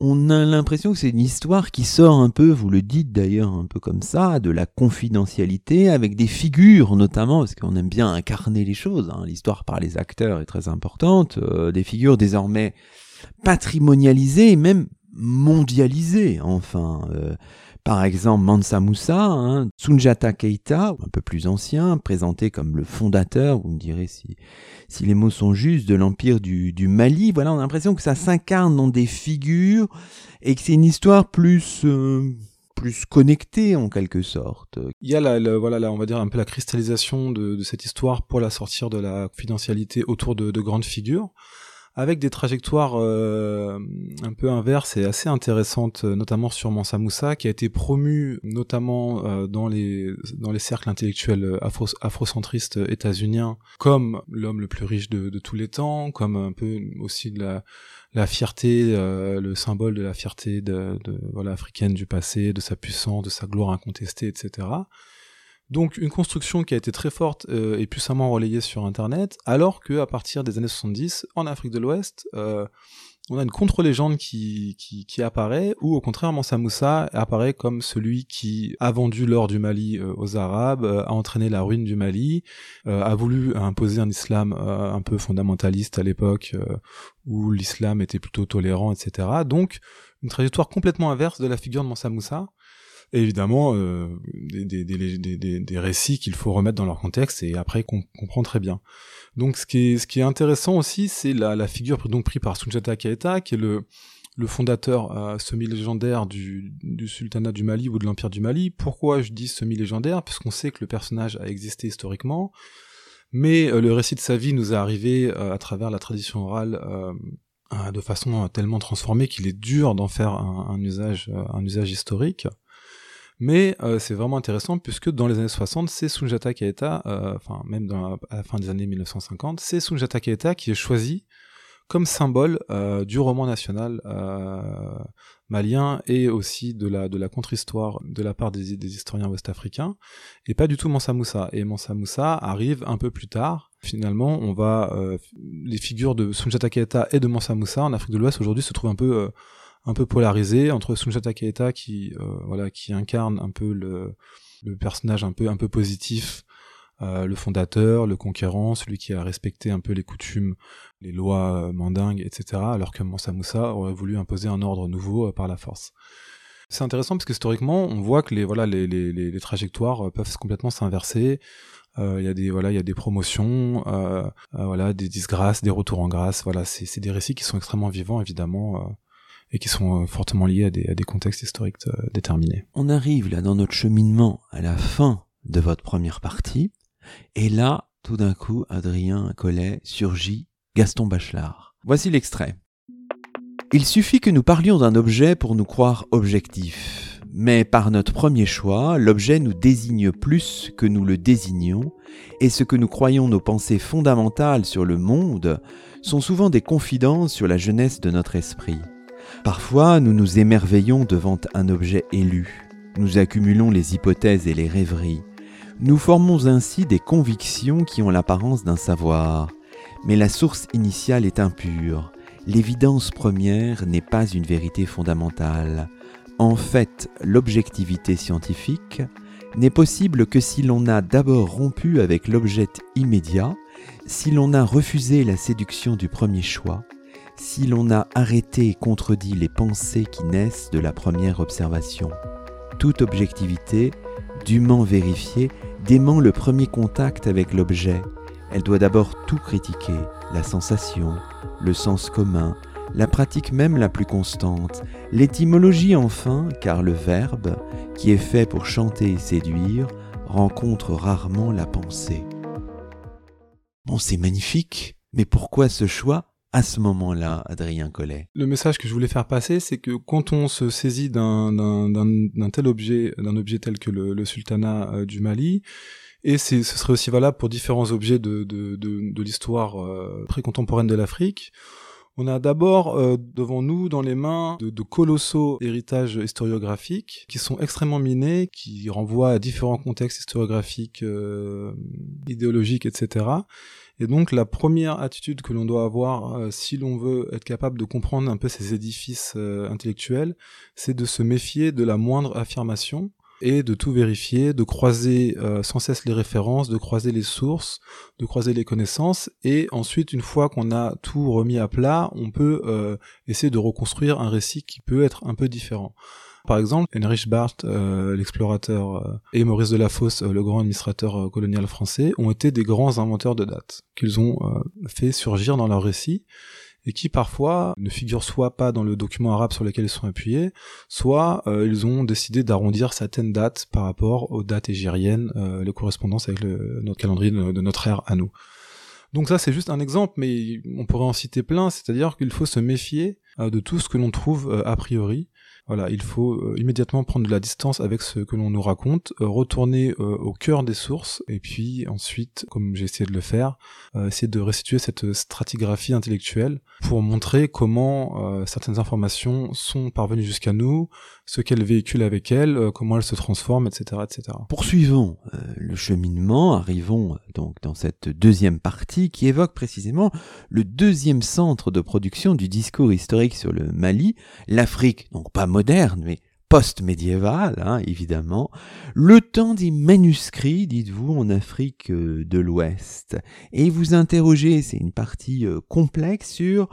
on a l'impression que c'est une histoire qui sort un peu, vous le dites d'ailleurs un peu comme ça, de la confidentialité, avec des figures notamment, parce qu'on aime bien incarner les choses, hein. l'histoire par les acteurs est très importante, euh, des figures désormais patrimonialisées même mondialisées, enfin. Euh, par exemple, Mansa Moussa, hein, Keita, un peu plus ancien, présenté comme le fondateur, vous me direz si, si les mots sont justes, de l'empire du, du, Mali. Voilà, on a l'impression que ça s'incarne dans des figures et que c'est une histoire plus... Euh, plus connectée en quelque sorte. Il y a la, voilà, là, on va dire un peu la cristallisation de, de, cette histoire pour la sortir de la confidentialité autour de, de grandes figures avec des trajectoires euh, un peu inverses et assez intéressantes, euh, notamment sur Mansa Moussa, qui a été promu notamment euh, dans les dans les cercles intellectuels afro, afrocentristes états-uniens comme l'homme le plus riche de, de, tous les temps, comme un peu aussi de la la fierté, le symbole de la fierté de, de, voilà africaine du passé, de sa puissance, de sa gloire incontestée, etc. Donc une construction qui a été très forte euh, et puissamment relayée sur Internet, alors que à partir des années 70, en Afrique de l'Ouest, euh, on a une contre-légende qui, qui, apparaît, ou au contraire Mansa Moussa apparaît comme celui qui a vendu l'or du Mali euh, aux Arabes, a entraîné la ruine du Mali, a voulu imposer un islam un peu fondamentaliste à l'époque, où l'islam était plutôt tolérant, etc. Donc une trajectoire complètement inverse de la figure de Mansa Moussa, et évidemment euh, des, des, des, des, récits qu'il faut remettre dans leur contexte et après qu'on comprend très bien. Donc ce qui est, ce qui est intéressant aussi, c'est la, la figure donc prise par Sunjata Keita, qui est le, le fondateur euh, semi-légendaire du, du sultanat du Mali ou de l'empire du Mali. Pourquoi je dis semi-légendaire? Puisqu'on sait que le personnage a existé historiquement, mais euh, le récit de sa vie nous est arrivé euh, à travers la tradition orale de façon tellement transformée qu'il est dur d'en faire un, un usage, un usage historique. Mais euh, c'est vraiment intéressant puisque dans les années 60, c'est Sunjata Keita, euh, enfin même à la fin des années 1950, c'est Sunjata Keita qui est choisi comme symbole euh, du roman national malien et aussi de la, de la contre-histoire de la part des, des historiens ouest-africains, et pas du tout Mansa Moussa. Et Mansa Moussa arrive un peu plus tard. Finalement, on va les figures de Sunjata Keita et de Mansa Moussa en Afrique de l'Ouest aujourd'hui se trouvent un peu un peu polarisées entre Sunjata Keita qui euh, voilà qui incarne un peu le, le personnage un peu un peu positif euh, le fondateur, le conquérant, celui qui a respecté un peu les coutumes, les lois euh, mandingues, etc., alors que Mansa Moussa aurait voulu imposer un ordre nouveau euh, par la force. C'est intéressant parce que historiquement, on voit que les voilà les, les, les, trajectoires peuvent complètement s'inverser. Il y a des voilà il y a des promotions, voilà des disgrâces, des retours en grâce. Voilà c'est des récits qui sont extrêmement vivants évidemment et qui sont fortement liés à des, contextes historiques déterminés. On arrive là dans notre cheminement à la fin de votre première partie. Et là, tout d'un coup, Adrien Collet surgit Gaston Bachelard. Voici l'extrait. Il suffit que nous parlions d'un objet pour nous croire objectifs. Mais par notre premier choix, l'objet nous désigne plus que nous le désignons, et ce que nous croyons nos pensées fondamentales sur le monde sont souvent des confidences sur la jeunesse de notre esprit. Parfois, nous nous émerveillons devant un objet élu. Nous accumulons les hypothèses et les rêveries. Nous formons ainsi des convictions qui ont l'apparence d'un savoir, mais la source initiale est impure. L'évidence première n'est pas une vérité fondamentale. En fait, l'objectivité scientifique n'est possible que si l'on a d'abord rompu avec l'objet immédiat, si l'on a refusé la séduction du premier choix, si l'on a arrêté et contredit les pensées qui naissent de la première observation. Toute objectivité, dûment vérifiée, dément le premier contact avec l'objet. Elle doit d'abord tout critiquer, la sensation, le sens commun, la pratique même la plus constante, l'étymologie enfin, car le verbe, qui est fait pour chanter et séduire, rencontre rarement la pensée. Bon, c'est magnifique, mais pourquoi ce choix? À ce moment-là, Adrien Collet Le message que je voulais faire passer, c'est que quand on se saisit d'un tel objet, d'un objet tel que le, le sultanat euh, du Mali, et ce serait aussi valable pour différents objets de, de, de, de l'histoire euh, précontemporaine de l'Afrique, on a d'abord euh, devant nous dans les mains de, de, colossaux héritages historiographiques qui sont extrêmement minés, qui renvoient à différents contextes historiographiques, euh, idéologiques, etc. Et donc la première attitude que l'on doit avoir euh, si l'on veut être capable de comprendre un peu ces édifices euh, intellectuels, c'est de se méfier de la moindre affirmation et de tout vérifier, de croiser euh, sans cesse les références, de croiser les sources, de croiser les connaissances, et ensuite, une fois qu'on a tout remis à plat, on peut essayer de reconstruire un récit qui peut être un peu différent. Par exemple, Heinrich Barth, euh, l'explorateur, euh, et Maurice Delafosse, euh, le grand administrateur euh, colonial français, ont été des grands inventeurs de dates qu'ils ont fait surgir dans leurs récits et qui parfois ne figurent soit pas dans le document arabe sur lequel ils sont appuyés, soit ils ont décidé d'arrondir certaines dates par rapport aux dates égériennes, les correspondances avec notre calendrier de, de, notre ère à nous. Donc ça c'est juste un exemple, mais on pourrait en citer plein, c'est-à-dire qu'il faut se méfier de tout ce que l'on trouve a priori, voilà, il faut euh, immédiatement prendre de la distance avec ce que l'on nous raconte, euh, retourner euh, au cœur des sources, et puis ensuite, comme j'ai essayé de le faire, essayer de restituer cette stratigraphie intellectuelle pour montrer comment certaines informations sont parvenues jusqu'à nous, ce qu'elles véhiculent avec elles, comment elles se transforment, etc., etc. Poursuivons le cheminement, arrivons donc dans cette deuxième partie qui évoque précisément le deuxième centre de production du discours historique sur le Mali, l'Afrique, donc pas moderne, mais post-médiéval, hein, évidemment, le temps des manuscrits, dites-vous, en Afrique euh, de l'Ouest. Et vous interrogez, c'est une partie euh, complexe, sur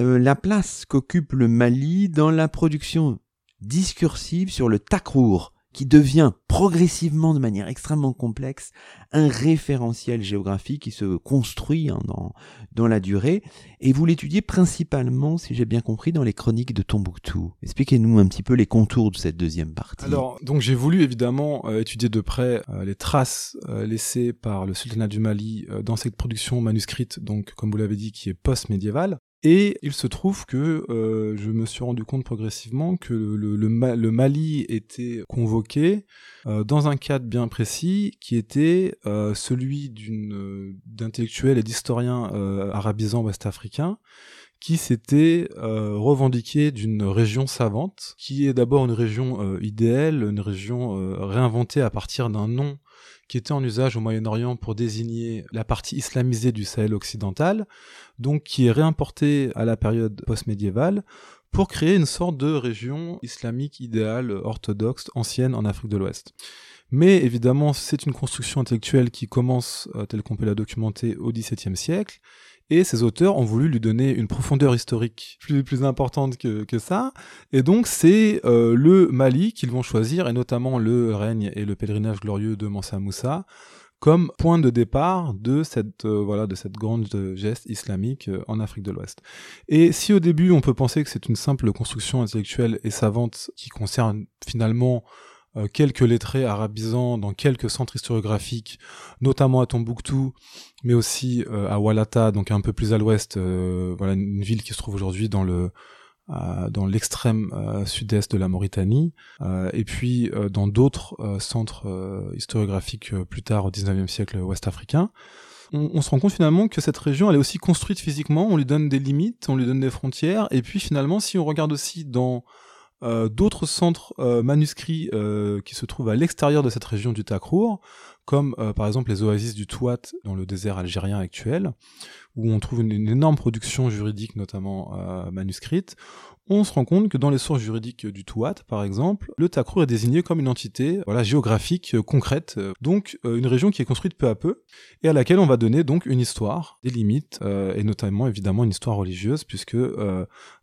euh, la place qu'occupe le Mali dans la production discursive sur le Takrour, qui devient progressivement de manière extrêmement complexe un référentiel géographique qui se construit hein, dans, dans la durée. Et vous l'étudiez principalement, si j'ai bien compris, dans les chroniques de Tombouctou. Expliquez-nous un petit peu les contours de cette deuxième partie. Alors, donc j'ai voulu évidemment euh, étudier de près euh, les traces euh, laissées par le sultanat du Mali dans cette production manuscrite, donc comme vous l'avez dit, qui est post-médiévale. Et il se trouve que euh, je me suis rendu compte progressivement que le, le, Mali était convoqué euh, dans un cadre bien précis qui était euh, celui d'une d'intellectuels et d'historiens arabisants ouest-africains qui s'était revendiqué d'une région savante, qui est d'abord une région idéale, une région réinventée à partir d'un nom qui était en usage au Moyen-Orient pour désigner la partie islamisée du Sahel occidental, donc qui est réimportée à la période post-médiévale pour créer une sorte de région islamique idéale, orthodoxe, ancienne en Afrique de l'Ouest. Mais évidemment, c'est une construction intellectuelle qui commence, euh, telle qu'on peut la documenter, au XVIIe siècle, et ces auteurs ont voulu lui donner une profondeur historique plus, importante que, ça. Et donc c'est euh, le Mali qu'ils vont choisir, et notamment le règne et le pèlerinage glorieux de Mansa Moussa, comme point de départ de cette euh, voilà de cette grande geste islamique euh, en Afrique de l'Ouest. Et si au début on peut penser que c'est une simple construction intellectuelle et savante qui concerne finalement euh, quelques lettrés arabisants dans quelques centres historiographiques, notamment à Tombouctou, mais aussi euh, à Walata, donc un peu plus à l'ouest, euh, voilà une ville qui se trouve aujourd'hui dans le dans l'extrême sud-est de la Mauritanie, et puis dans d'autres centres historiographiques plus tard au 19e siècle ouest-africain. On, on, se rend compte finalement que cette région elle est aussi construite physiquement, on lui donne des limites, on lui donne des frontières, et puis finalement si on regarde aussi dans euh, d'autres centres euh, manuscrits euh, qui se trouvent à l'extérieur de cette région du Takrour, comme par exemple les oasis du Touat dans le désert algérien actuel, où on trouve une, énorme production juridique, notamment manuscrite, on se rend compte que dans les sources juridiques du Touat, par exemple, le Takrur est désigné comme une entité voilà, géographique concrète, donc une région qui est construite peu à peu, et à laquelle on va donner donc une histoire, des limites, et notamment évidemment une histoire religieuse, puisque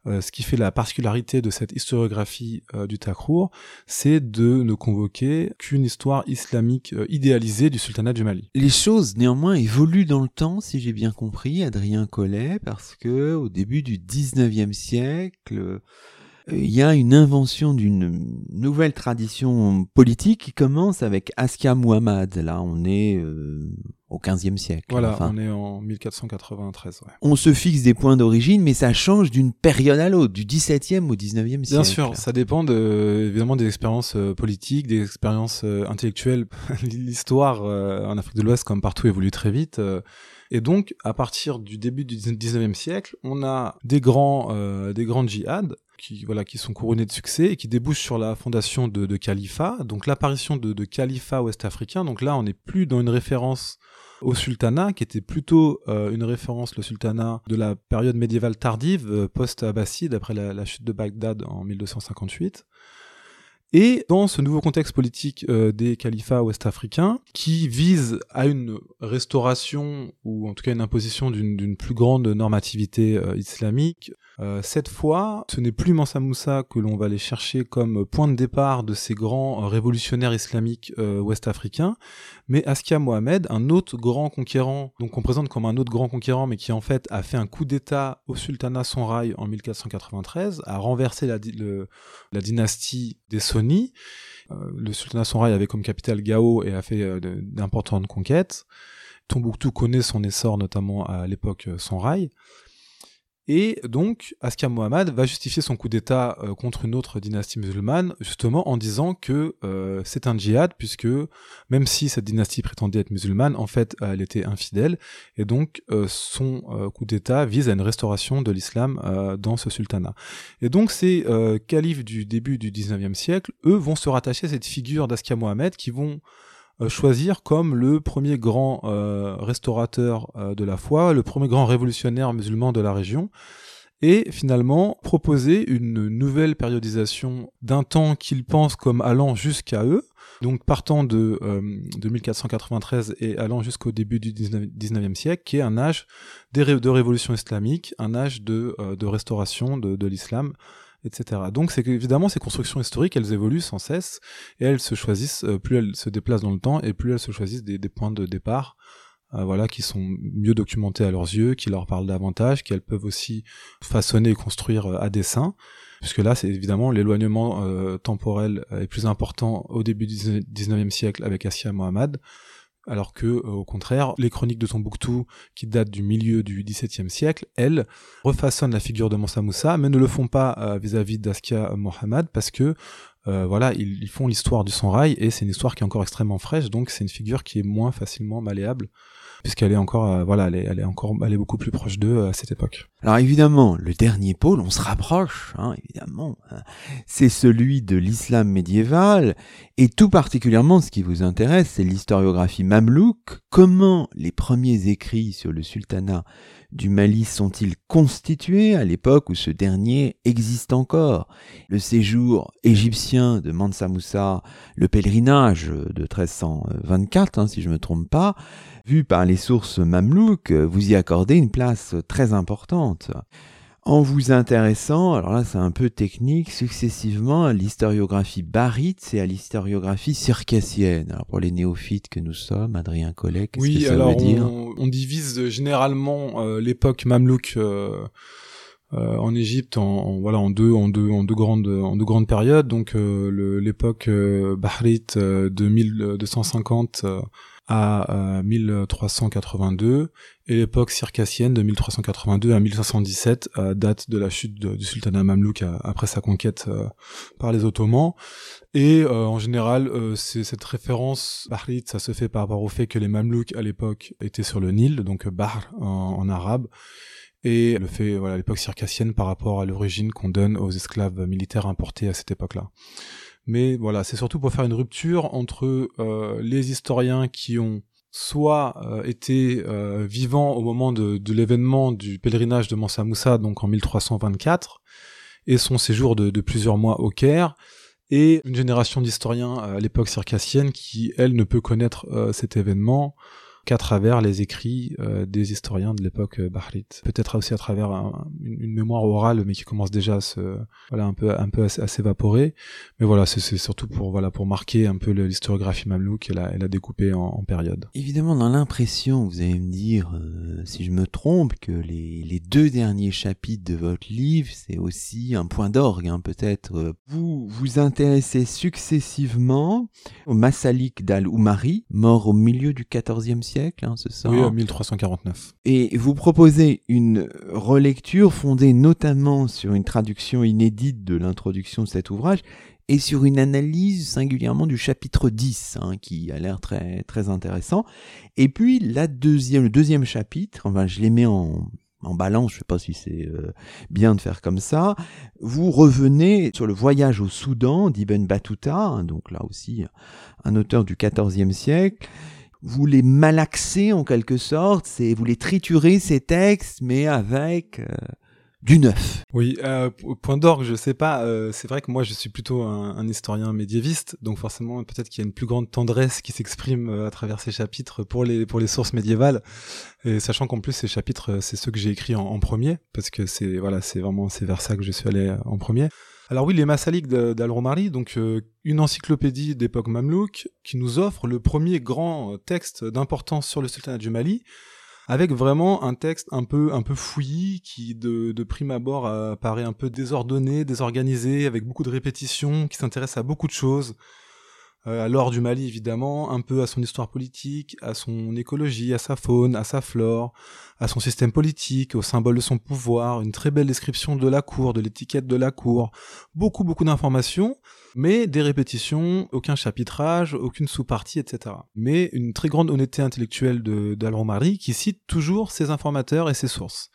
ce qui fait la particularité de cette historiographie du Takrur, c'est de ne convoquer qu'une histoire islamique idéalisée du sultanat du Mali. Les choses néanmoins évoluent dans le temps, si j'ai bien compris, Adrien Collet, parce que au début du 19e siècle, il y a une invention d'une nouvelle tradition politique qui commence avec Askia Muhammad. Là, on est euh, au 15e siècle. Voilà, on est en 1493. On se fixe des points d'origine, mais ça change d'une période à l'autre, du 17e au 19e siècle. Bien sûr, ça dépend de, évidemment des expériences euh, politiques, des expériences euh, intellectuelles. *laughs* L'histoire en Afrique de l'Ouest, comme partout, évolue très vite. Et donc, à partir du début du 19e siècle, on a des grands, des grands djihads qui voilà qui sont couronnés de succès et qui débouchent sur la fondation de, de califat, donc l'apparition de, de califat ouest-africain. Donc là, on n'est plus dans une référence au sultanat, qui était plutôt euh, une référence, le sultanat de la période médiévale tardive, euh, post-abbasside, après la, chute de Bagdad en 1258. Et dans ce nouveau contexte politique euh, des califats ouest-africains, qui vise à une restauration, ou en tout cas une imposition d'une plus grande normativité islamique, euh, cette fois, ce n'est plus Mansa Moussa que l'on va aller chercher comme point de départ de ces grands révolutionnaires islamiques ouest-africains, mais Askia Mohamed, un autre grand conquérant, donc on présente comme un autre grand conquérant, mais qui en fait a fait un coup d'État au sultanat Sonrai en 1493, a renversé la, la dynastie des Sony. Euh, le sultanat Sonrai avait comme capitale Gao et a fait euh, d'importantes conquêtes. Tombouctou connaît son essor notamment à l'époque euh, Sonrai. Et donc, Askar Mohammad va justifier son coup d'État euh, contre une autre dynastie musulmane, justement en disant que euh, c'est un djihad, puisque même si cette dynastie prétendait être musulmane, en fait, elle était infidèle, et donc euh, son coup d'État vise à une restauration de l'islam dans ce sultanat. Et donc, ces califes du début du 19e siècle, eux, vont se rattacher à cette figure d'Askar Mohamed, qui vont choisir comme le premier grand euh, restaurateur euh, de la foi, le premier grand révolutionnaire musulman de la région, et finalement proposer une nouvelle périodisation d'un temps qu'ils pensent comme allant jusqu'à eux, donc partant de, de 1493 et allant jusqu'au début du 19e siècle, qui est un âge de révolution islamique, un âge de, restauration de l'islam Donc c'est évidemment ces constructions historiques, elles évoluent sans cesse et elles se choisissent, euh, plus elles se déplacent dans le temps et plus elles se choisissent des, points de départ, euh, voilà, qui sont mieux documentés à leurs yeux, qui leur parlent davantage, qu'elles peuvent aussi façonner et construire euh, à dessein. Puisque là, c'est évidemment l'éloignement temporel est plus important au début du 19e siècle avec Assia Mohammad, alors que au contraire, les chroniques de Tombouctou, qui datent du milieu du XVIIe siècle, elles refaçonnent la figure de Mansa Moussa, mais ne le font pas vis-à-vis d'Askia Mohamed parce que voilà, ils, ils font l'histoire du son rail et c'est une histoire qui est encore extrêmement fraîche, donc c'est une figure qui est moins facilement malléable puisqu'elle est encore, euh, voilà, elle est, encore, elle est beaucoup plus proche d'eux euh, à cette époque. Alors évidemment, le dernier pôle, on se rapproche, hein, évidemment, hein. c'est celui de l'islam médiéval, et tout particulièrement, ce qui vous intéresse, c'est l'historiographie mamelouk. Comment les premiers écrits sur le sultanat du Mali sont-ils constitués à l'époque où ce dernier existe encore? Le séjour égyptien de Mansa Moussa, le pèlerinage de 1324, hein, si je ne me trompe pas, vu par les sources mamelouques, vous y accordez une place très importante. En vous intéressant, alors là c'est un peu technique, successivement à l'historiographie barite et à l'historiographie circassienne. Alors pour les néophytes que nous sommes, Adrien Collet, qu'est-ce que ça veut dire? on, on divise généralement euh, l'époque mamelouk euh, euh, en Égypte en, voilà en deux en deux en deux grandes en deux grandes périodes. Donc l'époque bahrite de 1250 à 1382 euh, et l'époque circassienne de 1382 à 1517 euh, date de la chute du sultanat mamelouk euh, après sa conquête par les Ottomans et en général c'est cette référence bahrite ça se fait par rapport au fait que les mamelouks à l'époque étaient sur le Nil donc Bahr en, arabe et le fait voilà l'époque circassienne par rapport à l'origine qu'on donne aux esclaves militaires importés à cette époque-là. Mais voilà, c'est surtout pour faire une rupture entre euh, les historiens qui ont soit euh, été euh, vivants au moment de, l'événement du pèlerinage de Mansa Moussa, donc en 1324, et son séjour de plusieurs mois au Caire, et une génération d'historiens à l'époque circassienne qui, elle, ne peut connaître cet événement qu'à travers les écrits euh, des historiens de l'époque euh, bahrite. Peut-être aussi à travers une, mémoire orale, mais qui commence déjà à se, voilà, un peu, un peu à, s'évaporer. Mais voilà, c'est surtout pour, voilà, pour marquer un peu l'historiographie mamelouk et la, et la découper en, en périodes. Évidemment, dans l'impression, vous allez me dire, euh, si je me trompe, que les, deux derniers chapitres de votre livre, c'est aussi un point d'orgue, hein, peut-être. Vous vous intéressez successivement au Massalik d'Al-Oumari, mort au milieu du XIVe siècle siècle, hein, c'est ça Oui, 1349. Et vous proposez une relecture fondée notamment sur une traduction inédite de l'introduction de cet ouvrage et sur une analyse singulièrement du chapitre 10, hein, qui a l'air très, très intéressant. Et puis la deuxième, le deuxième chapitre, enfin je les mets en, en balance, je sais pas si c'est euh, bien de faire comme ça, vous revenez sur le voyage au Soudan d'Ibn Battuta, hein, donc là aussi un auteur du XIVe siècle, vous les malaxez en quelque sorte, c'est vous les triturez ces textes, mais avec euh, du neuf. Oui, euh, point d'orgue, je sais pas. Euh, c'est vrai que moi, je suis plutôt un, historien médiéviste, donc forcément, peut-être qu'il y a une plus grande tendresse qui s'exprime à travers ces chapitres pour les pour les sources médiévales. Et sachant qu'en plus, ces chapitres, c'est ceux que j'ai écrits en, en, premier, parce que c'est voilà, c'est vraiment c'est vers ça que je suis allé en premier. Alors oui, les Massaliques d'Al-Romari, donc euh, une encyclopédie d'époque mamelouk qui nous offre le premier grand euh, texte d'importance sur le sultanat du Mali, avec vraiment un texte un peu un peu fouillis qui de, de prime abord euh, paraît un peu désordonné, désorganisé, avec beaucoup de répétitions, qui s'intéresse à beaucoup de choses. À l'or du Mali évidemment, un peu à son histoire politique, à son écologie, à sa faune, à sa flore, à son système politique, au symbole de son pouvoir, une très belle description de la cour, de l'étiquette de la cour, beaucoup beaucoup d'informations, mais des répétitions, aucun chapitrage, aucune sous-partie, etc. Mais une très grande honnêteté intellectuelle d'Alron-Marie qui cite toujours ses informateurs et ses sources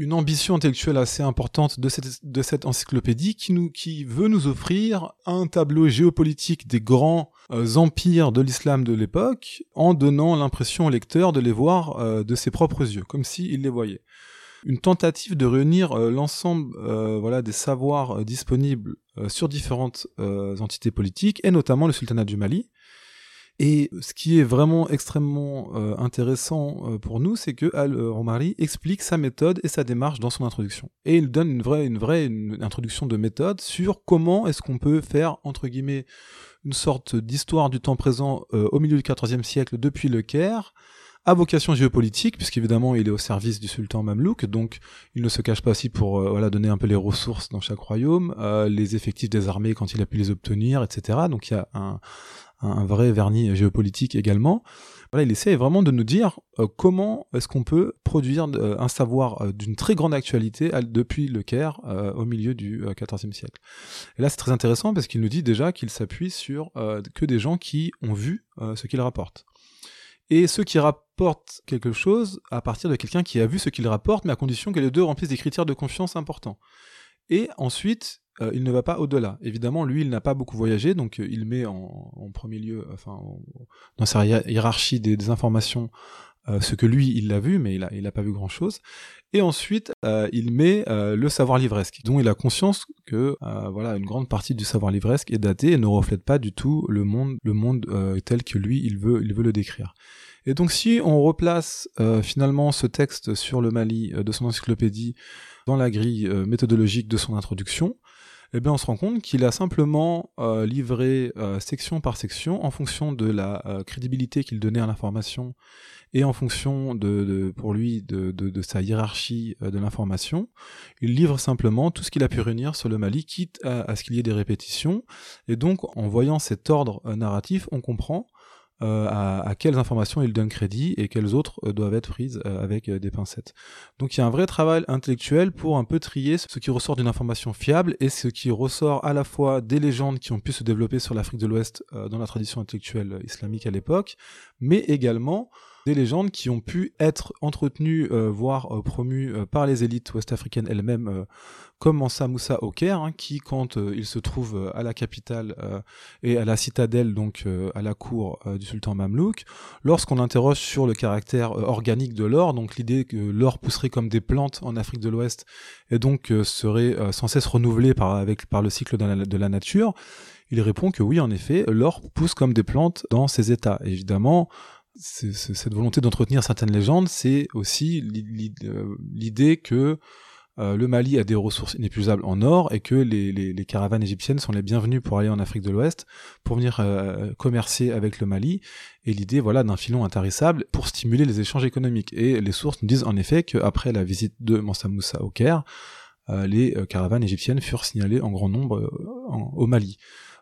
une ambition intellectuelle assez importante de cette, encyclopédie qui, veut nous offrir un tableau géopolitique des grands euh, empires de l'islam de l'époque en donnant l'impression au lecteur de les voir euh, de ses propres yeux, comme s'il les voyait. Une tentative de réunir euh, l'ensemble des savoirs disponibles sur différentes entités politiques, et notamment le sultanat du Mali, et ce qui est vraiment extrêmement euh, intéressant euh, pour nous, c'est que Al Romari explique sa méthode et sa démarche dans son introduction. Et il donne une vraie, une vraie une introduction de méthode sur comment est-ce qu'on peut faire, entre guillemets, une sorte d'histoire du temps présent euh, au milieu du XIVe siècle depuis le Caire, à vocation géopolitique, puisqu'évidemment il est au service du sultan mamelouk, donc il ne se cache pas aussi pour voilà, donner un peu les ressources dans chaque royaume, les effectifs des armées quand il a pu les obtenir, etc. Donc il y a un, un, vrai vernis géopolitique également. Il essaie vraiment de nous dire euh, comment est-ce qu'on peut produire euh, un savoir euh, d'une très grande actualité depuis le Caire au milieu du XIVe siècle. Et là, c'est très intéressant parce qu'il nous dit déjà qu'il s'appuie sur que des gens qui ont vu ce qu'il rapporte. Et ceux qui rapportent quelque chose à partir de quelqu'un qui a vu ce qu'il rapporte, mais à condition que les deux remplissent des critères de confiance importants. Et ensuite, euh, il ne va pas au-delà. Évidemment, lui, il n'a pas beaucoup voyagé, donc euh, il met en, premier lieu, enfin, dans sa hiérarchie des, informations, euh, ce que lui, il l'a vu, mais il n'a pas vu grand-chose. Et ensuite, il met le savoir livresque, dont il a conscience que voilà, une grande partie du savoir livresque est datée et ne reflète pas du tout le monde, tel que lui, veut, il veut le décrire. Et donc, si on replace finalement ce texte sur le Mali de son encyclopédie dans la grille méthodologique de son introduction, eh bien on se rend compte qu'il a simplement euh, livré euh, section par section en fonction de la euh, crédibilité qu'il donnait à l'information et en fonction de, pour lui de, de, sa hiérarchie de l'information, il livre simplement tout ce qu'il a pu réunir sur le Mali, quitte à ce qu'il y ait des répétitions. Et donc en voyant cet ordre narratif, on comprend euh, à, quelles informations il donne crédit et quelles autres euh, doivent être prises euh, avec des pincettes. Donc il y a un vrai travail intellectuel pour un peu trier ce qui ressort d'une information fiable et ce qui ressort à la fois des légendes qui ont pu se développer sur l'Afrique de l'Ouest dans la tradition intellectuelle islamique à l'époque, mais également des légendes qui ont pu être entretenues, voire promues par les élites ouest-africaines elles-mêmes comme Mansa Moussa au Caire, hein, qui, quand euh, il se trouve euh, à la capitale euh, et à la citadelle, donc à la cour du sultan Mamelouk, lorsqu'on interroge sur le caractère organique de l'or, donc l'idée que l'or pousserait comme des plantes en Afrique de l'Ouest et donc serait sans cesse renouvelé par le cycle de la, de la nature, il répond que oui, en effet, l'or pousse comme des plantes dans ces états. évidemment, cette volonté d'entretenir certaines légendes, c'est aussi l'idée que euh, le Mali a des ressources inépuisables en or et que les, caravanes égyptiennes sont les bienvenues pour aller en Afrique de l'Ouest, pour venir euh, commercer avec le Mali, et l'idée voilà d'un filon intarissable pour stimuler les échanges économiques. Et les sources nous disent en effet qu'après la visite de Mansa Moussa au Caire, euh, les caravanes égyptiennes furent signalées en grand nombre au Mali.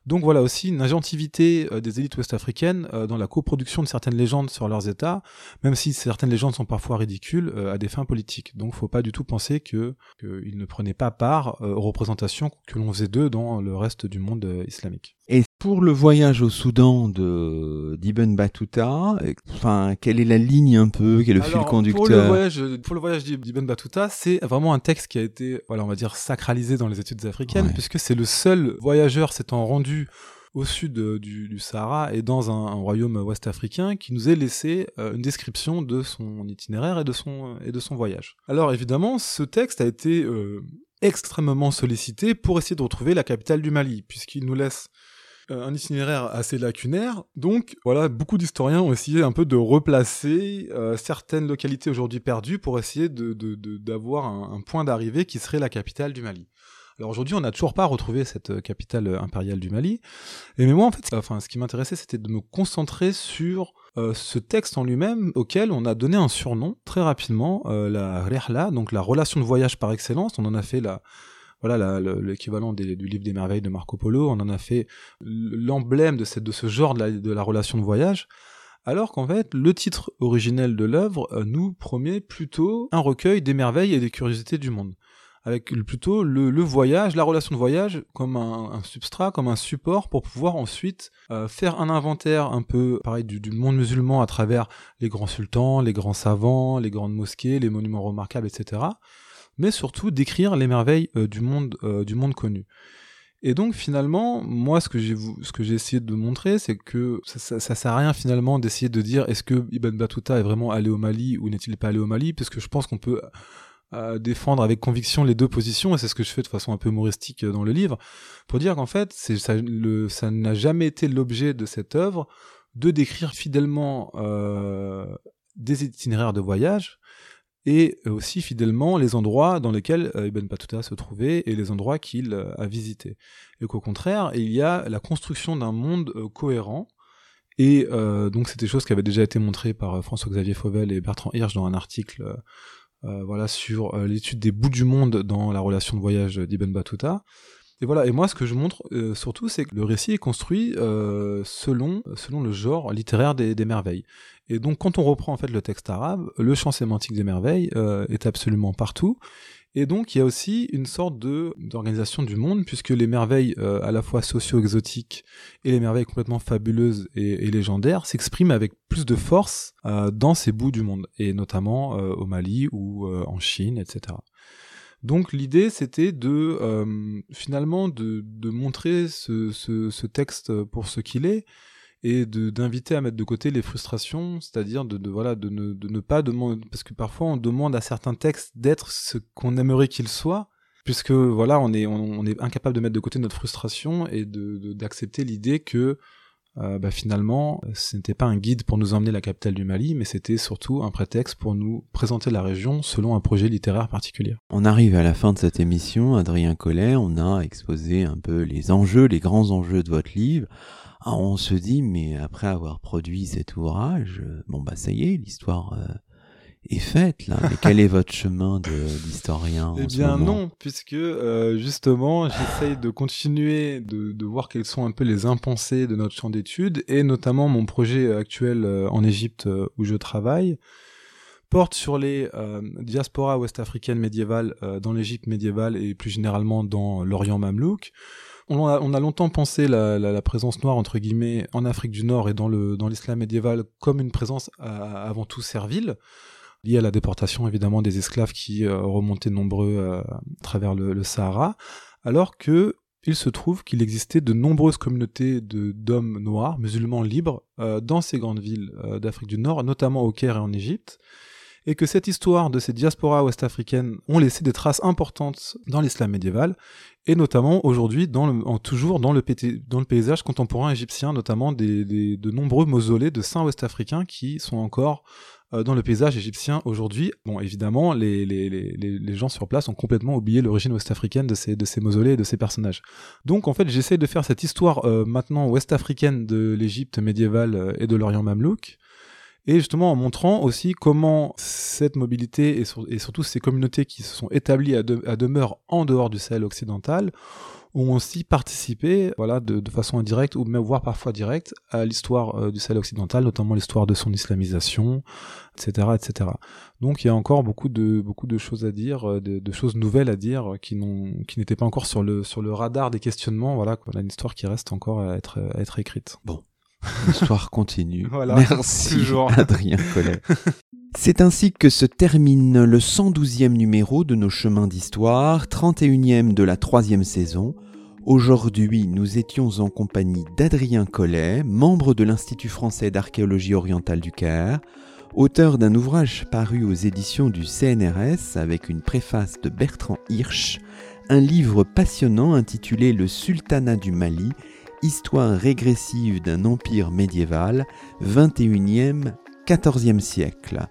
Donc voilà aussi une agentivité euh, des élites ouest-africaines euh, dans la coproduction de certaines légendes sur leurs États, même si certaines légendes sont parfois ridicules euh, à des fins politiques. Donc faut pas du tout penser que qu'ils ne prenaient pas part aux représentations que l'on faisait d'eux dans le reste du monde islamique. Pour le voyage au Soudan de d'Ibn Battuta, enfin quelle est la ligne un peu, quel est le fil conducteur Pour le voyage, pour le voyage d'Ibn Battuta, c'est vraiment un texte qui a été, voilà, on va dire sacralisé dans les études africaines, puisque c'est le seul voyageur s'étant rendu au sud du, Sahara et dans un, royaume ouest-africain qui nous ait laissé euh, une description de son itinéraire et de son, et de son voyage. Alors évidemment, ce texte a été euh, extrêmement sollicité pour essayer de retrouver la capitale du Mali, puisqu'il nous laisse euh, un itinéraire assez lacunaire. Donc voilà, beaucoup d'historiens ont essayé un peu de replacer euh, certaines localités aujourd'hui perdues pour essayer d'avoir un, point d'arrivée qui serait la capitale du Mali. Alors aujourd'hui, on n'a toujours pas retrouvé cette euh, capitale impériale du Mali. Et mais moi, en fait, enfin, ce qui m'intéressait, c'était de me concentrer sur ce texte en lui-même, auquel on a donné un surnom très rapidement, la Rihla, donc la relation de voyage par excellence. On en a fait la voilà l'équivalent du livre des merveilles de Marco Polo. On en a fait l'emblème de, ce genre de la, relation de voyage. Alors qu'en fait, le titre originel de l'œuvre euh, nous promet plutôt un recueil des merveilles et des curiosités du monde avec plutôt le, voyage, la relation de voyage comme un, substrat, comme un support pour pouvoir ensuite euh, faire un inventaire un peu pareil du, monde musulman à travers les grands sultans, les grands savants, les grandes mosquées, les monuments remarquables, etc mais surtout d'écrire les merveilles euh, du monde euh, du monde connu. Et donc finalement, moi ce que j'ai essayé de montrer, c'est que ça, ça, sert à rien finalement d'essayer de dire est-ce que Ibn Battuta est vraiment allé au Mali ou n'est-il pas allé au Mali, parce que je pense qu'on peut euh, défendre avec conviction les deux positions, et c'est ce que je fais de façon un peu humoristique dans le livre, pour dire qu'en fait, ça, n'a jamais été l'objet de cette œuvre de décrire fidèlement des itinéraires de voyage, et aussi fidèlement les endroits dans lesquels euh, Ibn Battuta se trouvait et les endroits qu'il euh, a visités. Et qu'au contraire, il y a la construction d'un monde euh, cohérent. Et donc c'est des choses qui avaient déjà été montrées par François-Xavier Fauvel et Bertrand Hirsch dans un article voilà sur l'étude des bouts du monde dans la relation de voyage d'Ibn Battuta. Et voilà, et moi ce que je montre euh, surtout, c'est que le récit est construit euh, selon, selon le genre littéraire des, des, merveilles. Et donc quand on reprend en fait le texte arabe, le champ sémantique des merveilles euh, est absolument partout. Et donc il y a aussi une sorte de d'organisation du monde, puisque les merveilles euh, à la fois socio-exotiques et les merveilles complètement fabuleuses et, et légendaires s'expriment avec plus de force euh, dans ces bouts du monde, et notamment euh, au Mali ou en Chine, etc. Donc l'idée c'était de euh, finalement de, montrer ce, texte pour ce qu'il est et d'inviter à mettre de côté les frustrations, c'est-à-dire de, ne, pas demander parce que parfois on demande à certains textes d'être ce qu'on aimerait qu'ils soient puisque voilà on est on, est incapable de mettre de côté notre frustration et d'accepter l'idée que euh, bah, finalement, ce n'était pas un guide pour nous emmener la capitale du Mali, mais c'était surtout un prétexte pour nous présenter la région selon un projet littéraire particulier. On arrive à la fin de cette émission, Adrien Collet, on a exposé un peu les enjeux, les grands enjeux de votre livre. Alors on se dit, mais après avoir produit cet ouvrage, bon bah ça y est, l'histoire euh, est faite là. Mais *laughs* quel est votre chemin d'historien Eh bien non, puisque euh, justement j'essaye de continuer de, de, voir quels sont un peu les impensés de notre champ d'études et notamment mon projet actuel euh, en Égypte euh, où je travaille porte sur les diasporas ouest-africaines médiévales dans l'Égypte médiévale et plus généralement dans l'Orient mamelouk. On a, on a, longtemps pensé la, la, la, présence noire entre guillemets en Afrique du Nord et dans l'islam médiéval comme une présence avant tout servile lié à la déportation évidemment des esclaves qui euh, remontaient nombreux euh, à travers le, Sahara, alors que il se trouve qu'il existait de nombreuses communautés d'hommes noirs, musulmans libres, euh, dans ces grandes villes d'Afrique du Nord, notamment au Caire et en Égypte, et que cette histoire de ces diasporas ouest-africaines ont laissé des traces importantes dans l'islam médiéval, et notamment aujourd'hui toujours dans le, dans le, paysage contemporain égyptien, notamment des, de nombreux mausolées de saints ouest-africains qui sont encore dans le paysage égyptien aujourd'hui. Bon, évidemment, les, les, les, les, gens sur place ont complètement oublié l'origine ouest-africaine de ces, de ces mausolées et de ces personnages. Donc, en fait, j'essaie de faire cette histoire euh, maintenant ouest-africaine de l'Égypte médiévale euh, et de l'Orient mamelouk, et justement en montrant aussi comment cette mobilité et, sur, et surtout ces communautés qui se sont établies à, à demeure en dehors du Sahel occidental ont aussi participé, voilà, de, de, façon indirecte ou même voire parfois directe à l'histoire euh, du Sahel occidental, notamment l'histoire de son islamisation, etc., etc. Donc il y a encore beaucoup de beaucoup de choses à dire, euh, de, de choses nouvelles à dire qui n'ont qui n'étaient pas encore sur le sur le radar des questionnements. Voilà, quoi, une histoire qui reste encore à être à être écrite. Bon, l'histoire continue. *laughs* voilà, Merci toujours. Adrien Collet. *laughs* C'est ainsi que se termine le 112e numéro de nos chemins d'histoire, 31e de la troisième saison. Aujourd'hui, nous étions en compagnie d'Adrien Collet, membre de l'Institut français d'archéologie orientale du Caire, auteur d'un ouvrage paru aux éditions du CNRS avec une préface de Bertrand Hirsch, un livre passionnant intitulé Le Sultanat du Mali, histoire régressive d'un empire médiéval, 21e 14e siècle.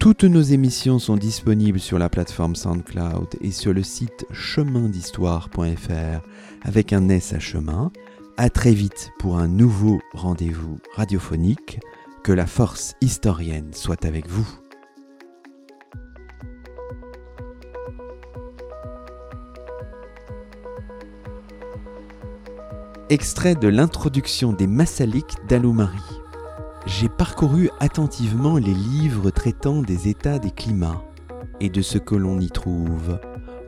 Toutes nos émissions sont disponibles sur la plateforme SoundCloud et sur le site chemindhistoire.fr avec un S à chemin. À très vite pour un nouveau rendez-vous radiophonique. Que la force historienne soit avec vous. Extrait de l'introduction des Massaliques d'Aloumari j'ai parcouru attentivement les livres traitant des états des climats et de ce que l'on y trouve.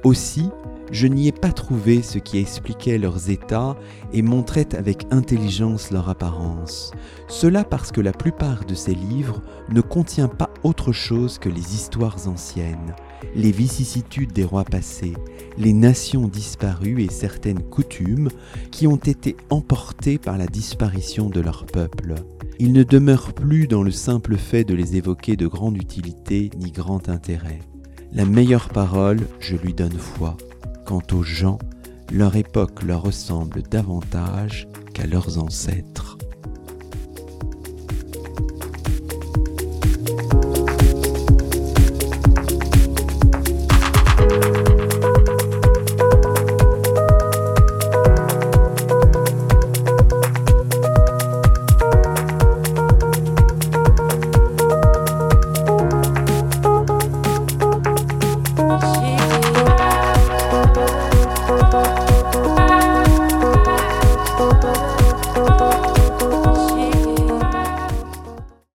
Aussi, je n'y ai pas trouvé ce qui expliquait leurs états et montrait avec intelligence leur apparence. Cela parce que la plupart de ces livres ne contient pas autre chose que les histoires anciennes, les vicissitudes des rois passés, les nations disparues et certaines coutumes qui ont été emportées par la disparition de leur peuple. Il ne demeure plus dans le simple fait de les évoquer de grande utilité ni grand intérêt. La meilleure parole, je lui donne foi. Quant aux gens, leur époque leur ressemble davantage qu'à leurs ancêtres.